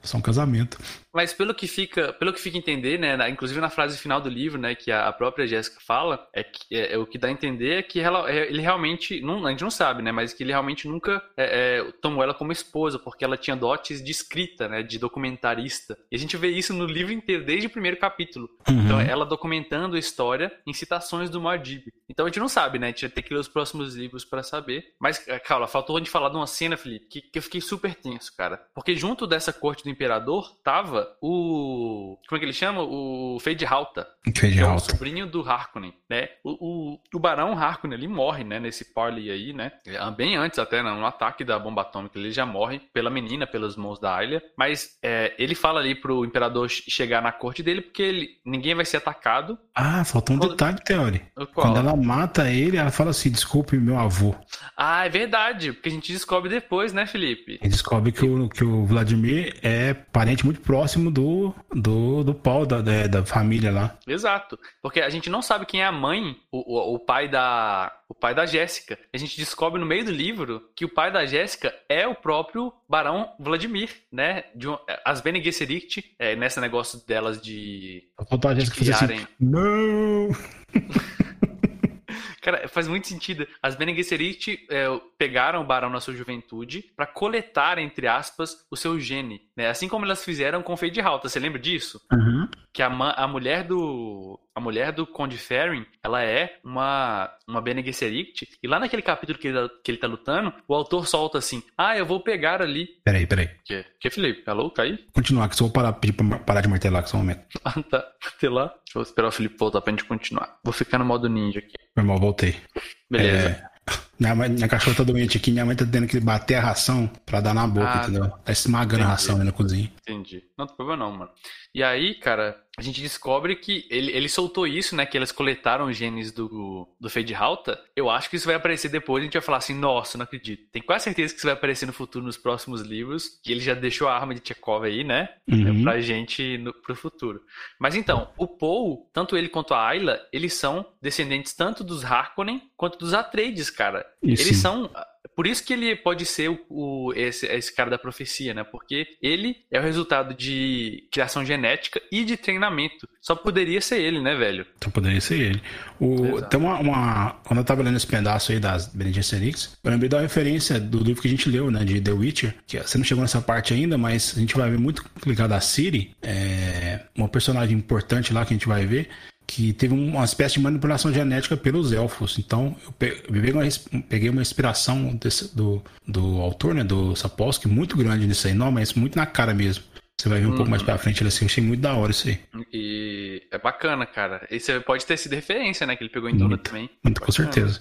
só um casamento. Mas pelo que fica, pelo que fica entender, né, inclusive na frase final do livro, né, que a, própria Jéssica fala, é que é, é, o que dá a entender é que ela, é, ele realmente, não, a gente não sabe, né, mas que ele realmente nunca é, é, tomou ela como esposa, porque ela tinha dotes de escrita, né, de documentarista. E a gente vê isso no livro inteiro, desde o primeiro capítulo. Uhum. Então, ela documentando a história em citações do Muad'Dib. Então a gente não sabe, né, a gente vai ter que ler os próximos livros para saber. Mas, Carla, faltou a gente falar de uma cena, Felipe, que, que eu fiquei super tenso, cara. Porque junto dessa corte do imperador tava o. Como é que ele chama? O Fade Halta. Fade É o sobrinho do Harkonnen, né? O, o, o Barão Harkonnen, ele morre, né? Nesse parley aí, né? É, bem antes até, né? No ataque da bomba atômica, ele já morre pela menina, pelas mãos da Ayla. Mas é, ele fala ali pro imperador chegar na corte dele porque ele, ninguém vai ser atacado. Ah, faltou um Quando... detalhe, Teori. Quando ela mata ele, ela fala assim: desculpe meu avô. Ah, é verdade. Porque a gente descobre depois, né, Felipe? A gente descobre que o, que o Vladimir é parente muito próximo do, do, do Paul, da, da, da família lá. Exato. Porque a gente não sabe quem é a mãe, o, o, o pai da. O pai da Jéssica. A gente descobre no meio do livro que o pai da Jéssica é o próprio Barão Vladimir, né? De um, as Bene Gesserit, é, nesse negócio delas de. Faltou a Jéssica de criarem... assim, Não! Cara, faz muito sentido. As Bene Gesserit é, pegaram o Barão na sua juventude para coletar, entre aspas, o seu gene. Né? Assim como elas fizeram com o Fade Halta. Você lembra disso? Uhum. Que a, a mulher do a mulher do Conde Ferrin, ela é uma, uma Bene Gesserit, e lá naquele capítulo que ele, que ele tá lutando, o autor solta assim, ah, eu vou pegar ali... Peraí, peraí. Que, que Felipe? Alô, tá aí? Continuar, que só vou parar, pedir pra parar de martelar aqui só um momento. ah, tá. Martelar? Deixa eu esperar o Felipe voltar pra gente continuar. Vou ficar no modo ninja aqui. Meu irmão, voltei. Beleza. É... Minha, mãe, minha cachorra tá doente aqui, minha mãe tá tendo que bater a ração pra dar na boca, ah, entendeu? Tá esmagando entendi. a ração aí na cozinha. Entendi. Não tem problema não, mano. E aí, cara, a gente descobre que ele, ele soltou isso, né? Que eles coletaram genes do, do Fade Halta. Eu acho que isso vai aparecer depois. A gente vai falar assim: nossa, não acredito. Tem quase certeza que isso vai aparecer no futuro, nos próximos livros. Que ele já deixou a arma de Tchekov aí, né? Uhum. Pra gente no, pro futuro. Mas então, o Paul, tanto ele quanto a Ayla, eles são descendentes tanto dos Harkonnen quanto dos Atreides, cara. Eles sim. são por isso que ele pode ser o, o, esse, esse cara da profecia, né? Porque ele é o resultado de criação genética e de treinamento. Só poderia ser ele, né, velho? Só poderia ser ele. O, tem uma, uma, Quando eu tava lendo esse pedaço aí das Bene Gesserits, eu lembrei da referência do livro que a gente leu, né? De The Witcher. Que você não chegou nessa parte ainda, mas a gente vai ver muito ligado a Siri. É, uma personagem importante lá que a gente vai ver que teve uma espécie de manipulação genética pelos elfos. Então, eu peguei uma, peguei uma inspiração desse, do, do autor, né, do Sapolsky, muito grande nisso aí. Não, mas muito na cara mesmo. Você vai ver um uhum. pouco mais uhum. pra frente, ele assim, eu achei muito da hora isso aí. E é bacana, cara. Esse pode ter sido referência, né, que ele pegou em Duna também. Muito, com certeza.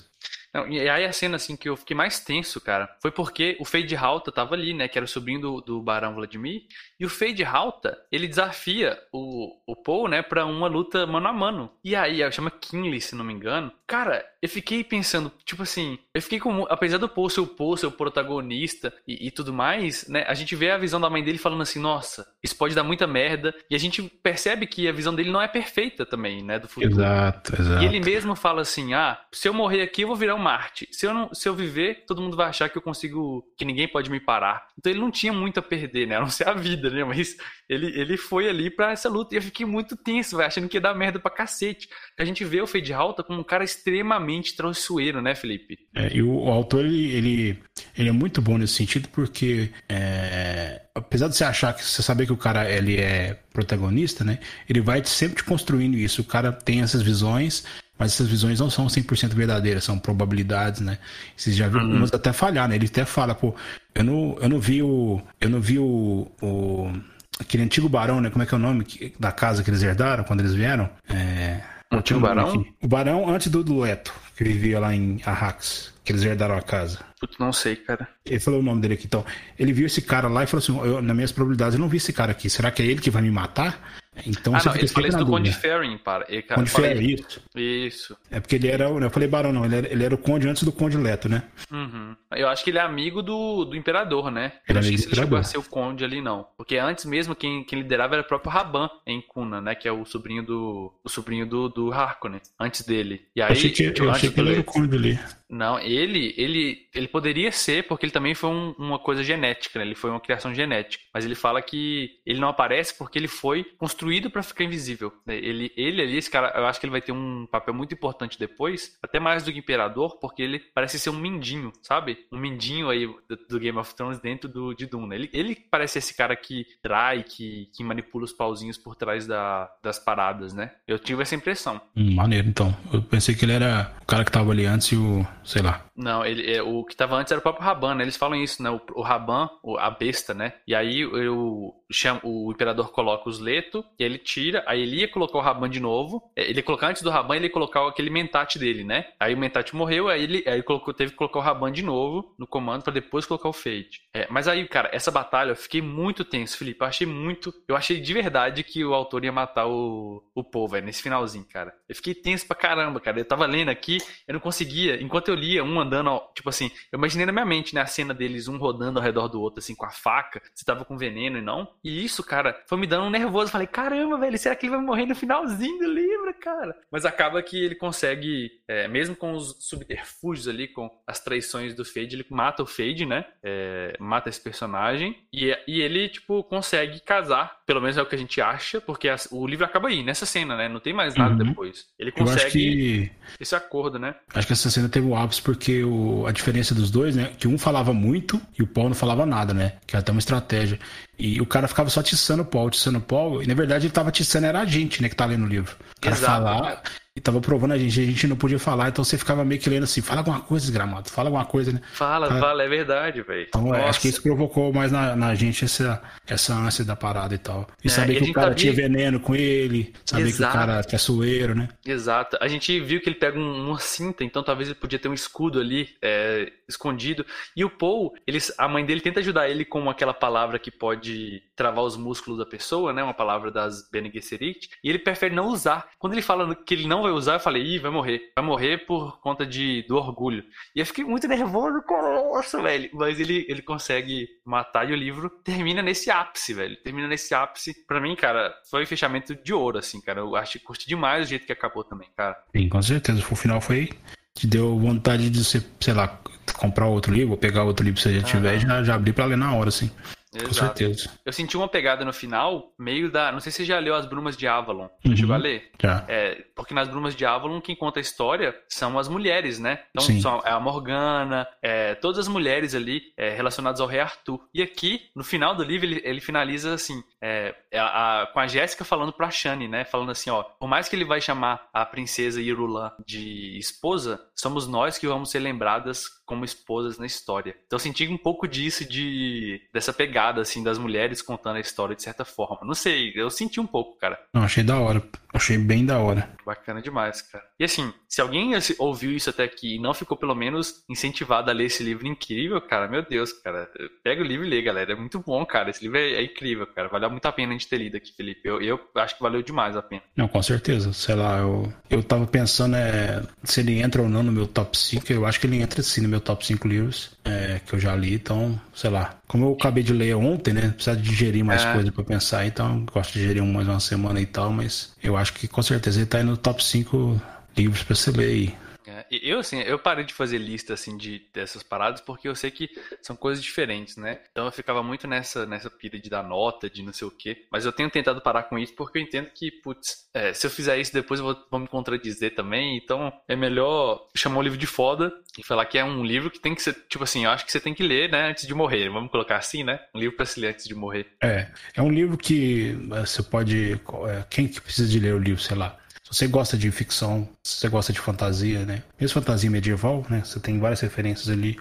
Não, e aí a cena assim que eu fiquei mais tenso, cara, foi porque o Fade Halta tava ali, né, que era o sobrinho do, do Barão Vladimir, e o Fade Halta, ele desafia o, o Paul, né, pra uma luta mano a mano. E aí, chama Kinley, se não me engano. Cara, eu fiquei pensando, tipo assim, eu fiquei com, apesar do Paul ser o Paul, ser o protagonista e, e tudo mais, né, a gente vê a visão da mãe dele falando assim, nossa, isso pode dar muita merda, e a gente percebe que a visão dele não é perfeita também, né, do futuro. Exato, exato. E ele mesmo fala assim, ah, se eu morrer aqui eu vou virar um Marte. Se eu, não, se eu viver, todo mundo vai achar que eu consigo. que ninguém pode me parar. Então ele não tinha muito a perder, né? A não ser a vida, né? Mas ele, ele foi ali para essa luta. E eu fiquei muito tenso, véio, achando que ia dar merda pra cacete. A gente vê o Fade Halta como um cara extremamente traiçoeiro, né, Felipe? É, e o, o autor, ele, ele, ele, é muito bom nesse sentido, porque. É apesar de você achar que você saber que o cara ele é protagonista, né? Ele vai sempre te construindo isso. O cara tem essas visões mas essas visões não são 100% verdadeiras, são probabilidades, né? Vocês já viram uhum. algumas até falhar, né? Ele até fala, pô, eu não, eu não vi o. Eu não vi o, o. aquele antigo barão, né? Como é que é o nome da casa que eles herdaram quando eles vieram? É. O antigo barão? O barão antes do dueto, que vivia lá em Arrax, que eles herdaram a casa. Putz, não sei, cara. Ele falou o nome dele aqui, então. Ele viu esse cara lá e falou assim: eu, nas minhas probabilidades, eu não vi esse cara aqui. Será que é ele que vai me matar? Então ah, você não, fica ele fala isso do Conde Ferrin, para. Ele, Conde Ferrin, isso. Isso. É porque ele era, eu falei Barão não, ele era, ele era o Conde antes do Conde Leto, né? Uhum. Eu acho que ele é amigo do, do Imperador, né? Eu ele não sei se ele chegou a ser o Conde ali, não. Porque antes mesmo quem, quem liderava era o próprio Raban em Cuna, né? Que é o sobrinho do, o sobrinho do, do Harkonnen, antes dele. E aí, achei que, eu achei que ele era o Conde ali. Não, ele, ele, ele poderia ser, porque ele também foi um, uma coisa genética, né? Ele foi uma criação genética. Mas ele fala que ele não aparece porque ele foi construído para ficar invisível. Ele, ele ali, esse cara, eu acho que ele vai ter um papel muito importante depois, até mais do que Imperador, porque ele parece ser um mindinho, sabe? Um mindinho aí do, do Game of Thrones dentro do, de Duna. Ele, ele parece esse cara que trai, que, que manipula os pauzinhos por trás da, das paradas, né? Eu tive essa impressão. Hum, maneiro, então. Eu pensei que ele era o cara que tava ali antes e o sei lá. Não, ele, é, o que estava antes era o próprio Raban, né? Eles falam isso, né? O, o Raban, a besta, né? E aí eu, chamo, o imperador coloca os Leto, e ele tira, aí ele ia colocar o Raban de novo. É, ele ia colocar antes do Raban, ele ia colocar aquele mentate dele, né? Aí o mentate morreu, aí ele, aí ele colocou, teve que colocar o Raban de novo no comando para depois colocar o Fade. É, mas aí, cara, essa batalha eu fiquei muito tenso, Felipe. Eu achei muito. Eu achei de verdade que o autor ia matar o, o povo, velho, nesse finalzinho, cara. Eu fiquei tenso pra caramba, cara. Eu tava lendo aqui, eu não conseguia. Enquanto eu lia, um andando, tipo assim, eu imaginei na minha mente, né, a cena deles, um rodando ao redor do outro, assim, com a faca, se tava com veneno e não. E isso, cara, foi me dando um nervoso. falei, caramba, velho, será que ele vai morrer no finalzinho do livro, cara? Mas acaba que ele consegue, é, mesmo com os subterfúgios ali, com as traições do Fade, ele mata o Fade, né? É, mata esse personagem. E, e ele, tipo, consegue casar, pelo menos é o que a gente acha, porque a, o livro acaba aí, nessa cena, né? Não tem mais nada uhum. depois. Ele consegue que... esse acordo, né? Acho que essa cena teve o ápice porque o, a diferença dos dois, né? Que um falava muito e o Paul não falava nada, né? Que era até uma estratégia. E o cara ficava só atiçando o Paul, atiçando o Paul, e na verdade ele tava atiçando era a gente, né, que tá lendo o livro. O cara Exato. falar, e tava provando a gente, a gente não podia falar, então você ficava meio que lendo assim, fala alguma coisa, desgramado, fala alguma coisa, né? Fala, fala, fala é verdade, velho. Então é, acho que isso provocou mais na, na, gente essa, essa ânsia da parada e tal. E é, saber e que o cara tinha veneno com ele, saber Exato. que o cara é sueiro, né? Exato. A gente viu que ele pega um, uma cinta, então talvez ele podia ter um escudo ali é, escondido. E o Paul, eles, a mãe dele tenta ajudar ele com aquela palavra que pode travar os músculos da pessoa, né? Uma palavra das Bene Gesserit, e ele prefere não usar. Quando ele fala que ele não vai usar, eu falei, ih, vai morrer. Vai morrer por conta de, do orgulho. E eu fiquei muito nervoso, nossa, velho. Mas ele, ele consegue matar e o livro termina nesse ápice, velho. Termina nesse ápice. Pra mim, cara, foi fechamento de ouro, assim, cara. Eu acho que curti demais o jeito que acabou também, cara. Sim, com certeza. O final foi. Te deu vontade de você, sei lá, comprar outro livro, ou pegar outro livro se você já tiver, já, já abrir pra ler na hora, assim. Exato. Com certeza. Eu senti uma pegada no final, meio da. Não sei se você já leu As Brumas de Avalon. Uhum. Chegou a ler? Já. É, porque nas Brumas de Avalon, quem conta a história são as mulheres, né? Então, Sim. são é a Morgana, é, todas as mulheres ali é, relacionadas ao rei Arthur. E aqui, no final do livro, ele, ele finaliza assim: é, é a, a, com a Jéssica falando pra Shani, né? Falando assim: ó, por mais que ele vai chamar a princesa Irulan de esposa, somos nós que vamos ser lembradas como esposas na história. Então eu senti um pouco disso, de dessa pegada, assim, das mulheres contando a história de certa forma. Não sei, eu senti um pouco, cara. Não, achei da hora. Achei bem da hora. Bacana demais, cara. E assim, se alguém ouviu isso até aqui e não ficou pelo menos incentivado a ler esse livro incrível, cara, meu Deus, cara. Pega o livro e lê, galera. É muito bom, cara. Esse livro é, é incrível, cara. Valeu muito a pena a gente ter lido aqui, Felipe. Eu, eu acho que valeu demais a pena. Não, com certeza. Sei lá, eu, eu tava pensando é, se ele entra ou não no meu top 5. Eu acho que ele entra sim no meu top 5 livros é, que eu já li. Então, sei lá. Como eu acabei de ler ontem, né? Precisa digerir mais é. coisa para pensar. Então, gosto de digerir mais uma semana e tal. Mas eu acho que com certeza ele tá aí no top 5 livros para você ler aí. Eu, assim, eu parei de fazer lista, assim, de, dessas paradas porque eu sei que são coisas diferentes, né? Então eu ficava muito nessa, nessa pira de dar nota, de não sei o quê. Mas eu tenho tentado parar com isso porque eu entendo que, putz, é, se eu fizer isso depois eu vou, vou, me contradizer também. Então é melhor chamar o livro de foda e falar que é um livro que tem que ser, tipo assim, eu acho que você tem que ler, né, antes de morrer. Vamos colocar assim, né? Um livro para se ler antes de morrer. É, é um livro que é, você pode. É, quem que precisa de ler o livro, sei lá? Se você gosta de ficção, se você gosta de fantasia, né? Mesmo fantasia medieval, né? Você tem várias referências ali.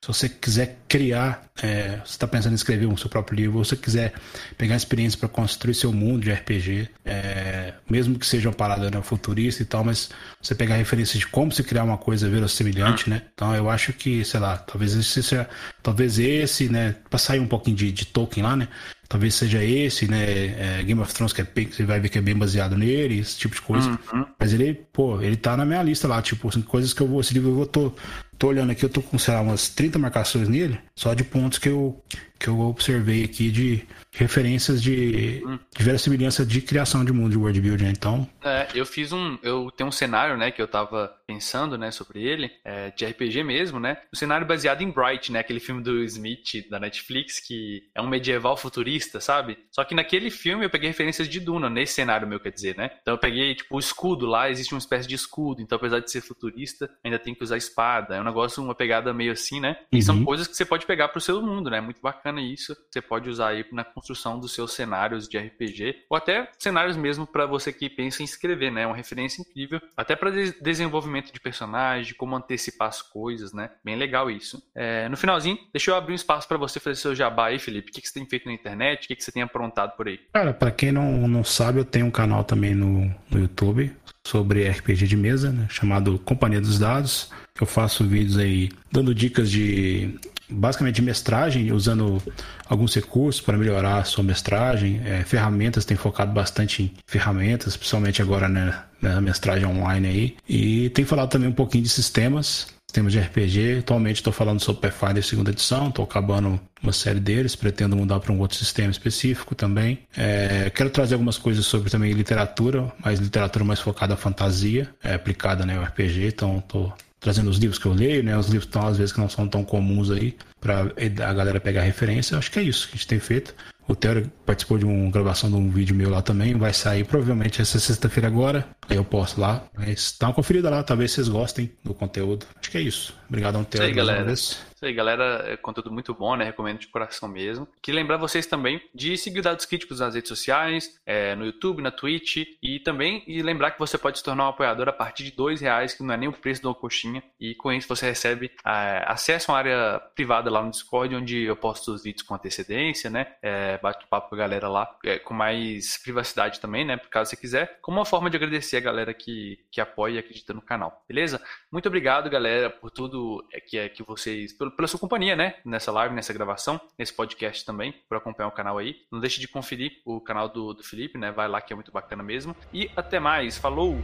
Se você quiser criar, é, você está pensando em escrever um seu próprio livro, ou se você quiser pegar experiência para construir seu mundo de RPG, é, mesmo que seja uma parada né, futurista e tal, mas você pegar referências de como se criar uma coisa verossimilhante, né? Então eu acho que, sei lá, talvez esse seja, talvez esse, né, para sair um pouquinho de, de Tolkien lá, né? Talvez seja esse, né? É, Game of Thrones, que é, você vai ver que é bem baseado nele, esse tipo de coisa. Uhum. Mas ele, pô, ele tá na minha lista lá, tipo, assim, coisas que eu vou, esse livro eu vou, tô, tô olhando aqui, eu tô com, sei lá, umas 30 marcações nele, só de pontos que eu, que eu observei aqui de referências de, hum. de verossimilhança de criação de mundo de world building, né? então... É, eu fiz um, eu tenho um cenário, né, que eu tava pensando, né, sobre ele, é, de RPG mesmo, né, um cenário baseado em Bright, né, aquele filme do Smith, da Netflix, que é um medieval futurista, sabe? Só que naquele filme eu peguei referências de Duna, nesse cenário meu, quer dizer, né? Então eu peguei, tipo, o escudo lá, existe uma espécie de escudo, então apesar de ser futurista, ainda tem que usar espada, é um negócio, uma pegada meio assim, né? E uhum. são coisas que você pode pegar pro seu mundo, né? Muito bacana isso, você pode usar aí na construção dos seus cenários de RPG, ou até cenários mesmo para você que pensa em escrever, né? É uma referência incrível, até para desenvolvimento de personagem, como antecipar as coisas, né? Bem legal isso. É, no finalzinho, deixa eu abrir um espaço para você fazer seu jabá aí, Felipe. O que, que você tem feito na internet? O que, que você tem aprontado por aí? Cara, para quem não, não sabe, eu tenho um canal também no, no YouTube sobre RPG de mesa, né? chamado Companhia dos Dados. Eu faço vídeos aí dando dicas de basicamente de mestragem, usando alguns recursos para melhorar a sua mestragem, é, ferramentas, tem focado bastante em ferramentas, principalmente agora né, na mestragem online aí. E tem falado também um pouquinho de sistemas, sistemas de RPG. Atualmente estou falando sobre Pathfinder segunda edição, estou acabando uma série deles, pretendo mudar para um outro sistema específico também. É, quero trazer algumas coisas sobre também literatura, mas literatura mais focada à fantasia, é, aplicada né, ao RPG, então estou trazendo os livros que eu leio, né? Os livros estão às vezes que não são tão comuns aí para a galera pegar referência. Eu acho que é isso que a gente tem feito. O Theo participou de uma gravação de um vídeo meu lá também. Vai sair provavelmente essa sexta-feira agora. Aí eu posto lá. Mas dá uma conferida lá, talvez vocês gostem do conteúdo. Acho que é isso. Obrigadão, Theo. Isso aí, galera. Isso aí, galera. É conteúdo muito bom, né? Recomendo de coração mesmo. Queria lembrar vocês também de seguir Dados Críticos nas redes sociais, é, no YouTube, na Twitch. E também e lembrar que você pode se tornar um apoiador a partir de dois reais, que não é nem o preço de uma coxinha. E com isso você recebe é, acesso a uma área privada lá no Discord, onde eu posto os vídeos com antecedência, né? É, bate papo com a galera lá, é, com mais privacidade também, né? Por caso você quiser. Como uma forma de agradecer a galera que, que apoia e acredita no canal. Beleza? Muito obrigado, galera, por tudo é, que, é, que vocês pela sua companhia, né? Nessa live, nessa gravação, nesse podcast também, por acompanhar o canal aí. Não deixe de conferir o canal do, do Felipe, né? Vai lá que é muito bacana mesmo. E até mais. Falou!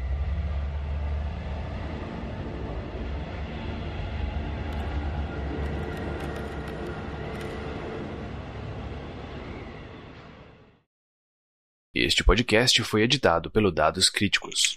Este podcast foi editado pelo Dados Críticos.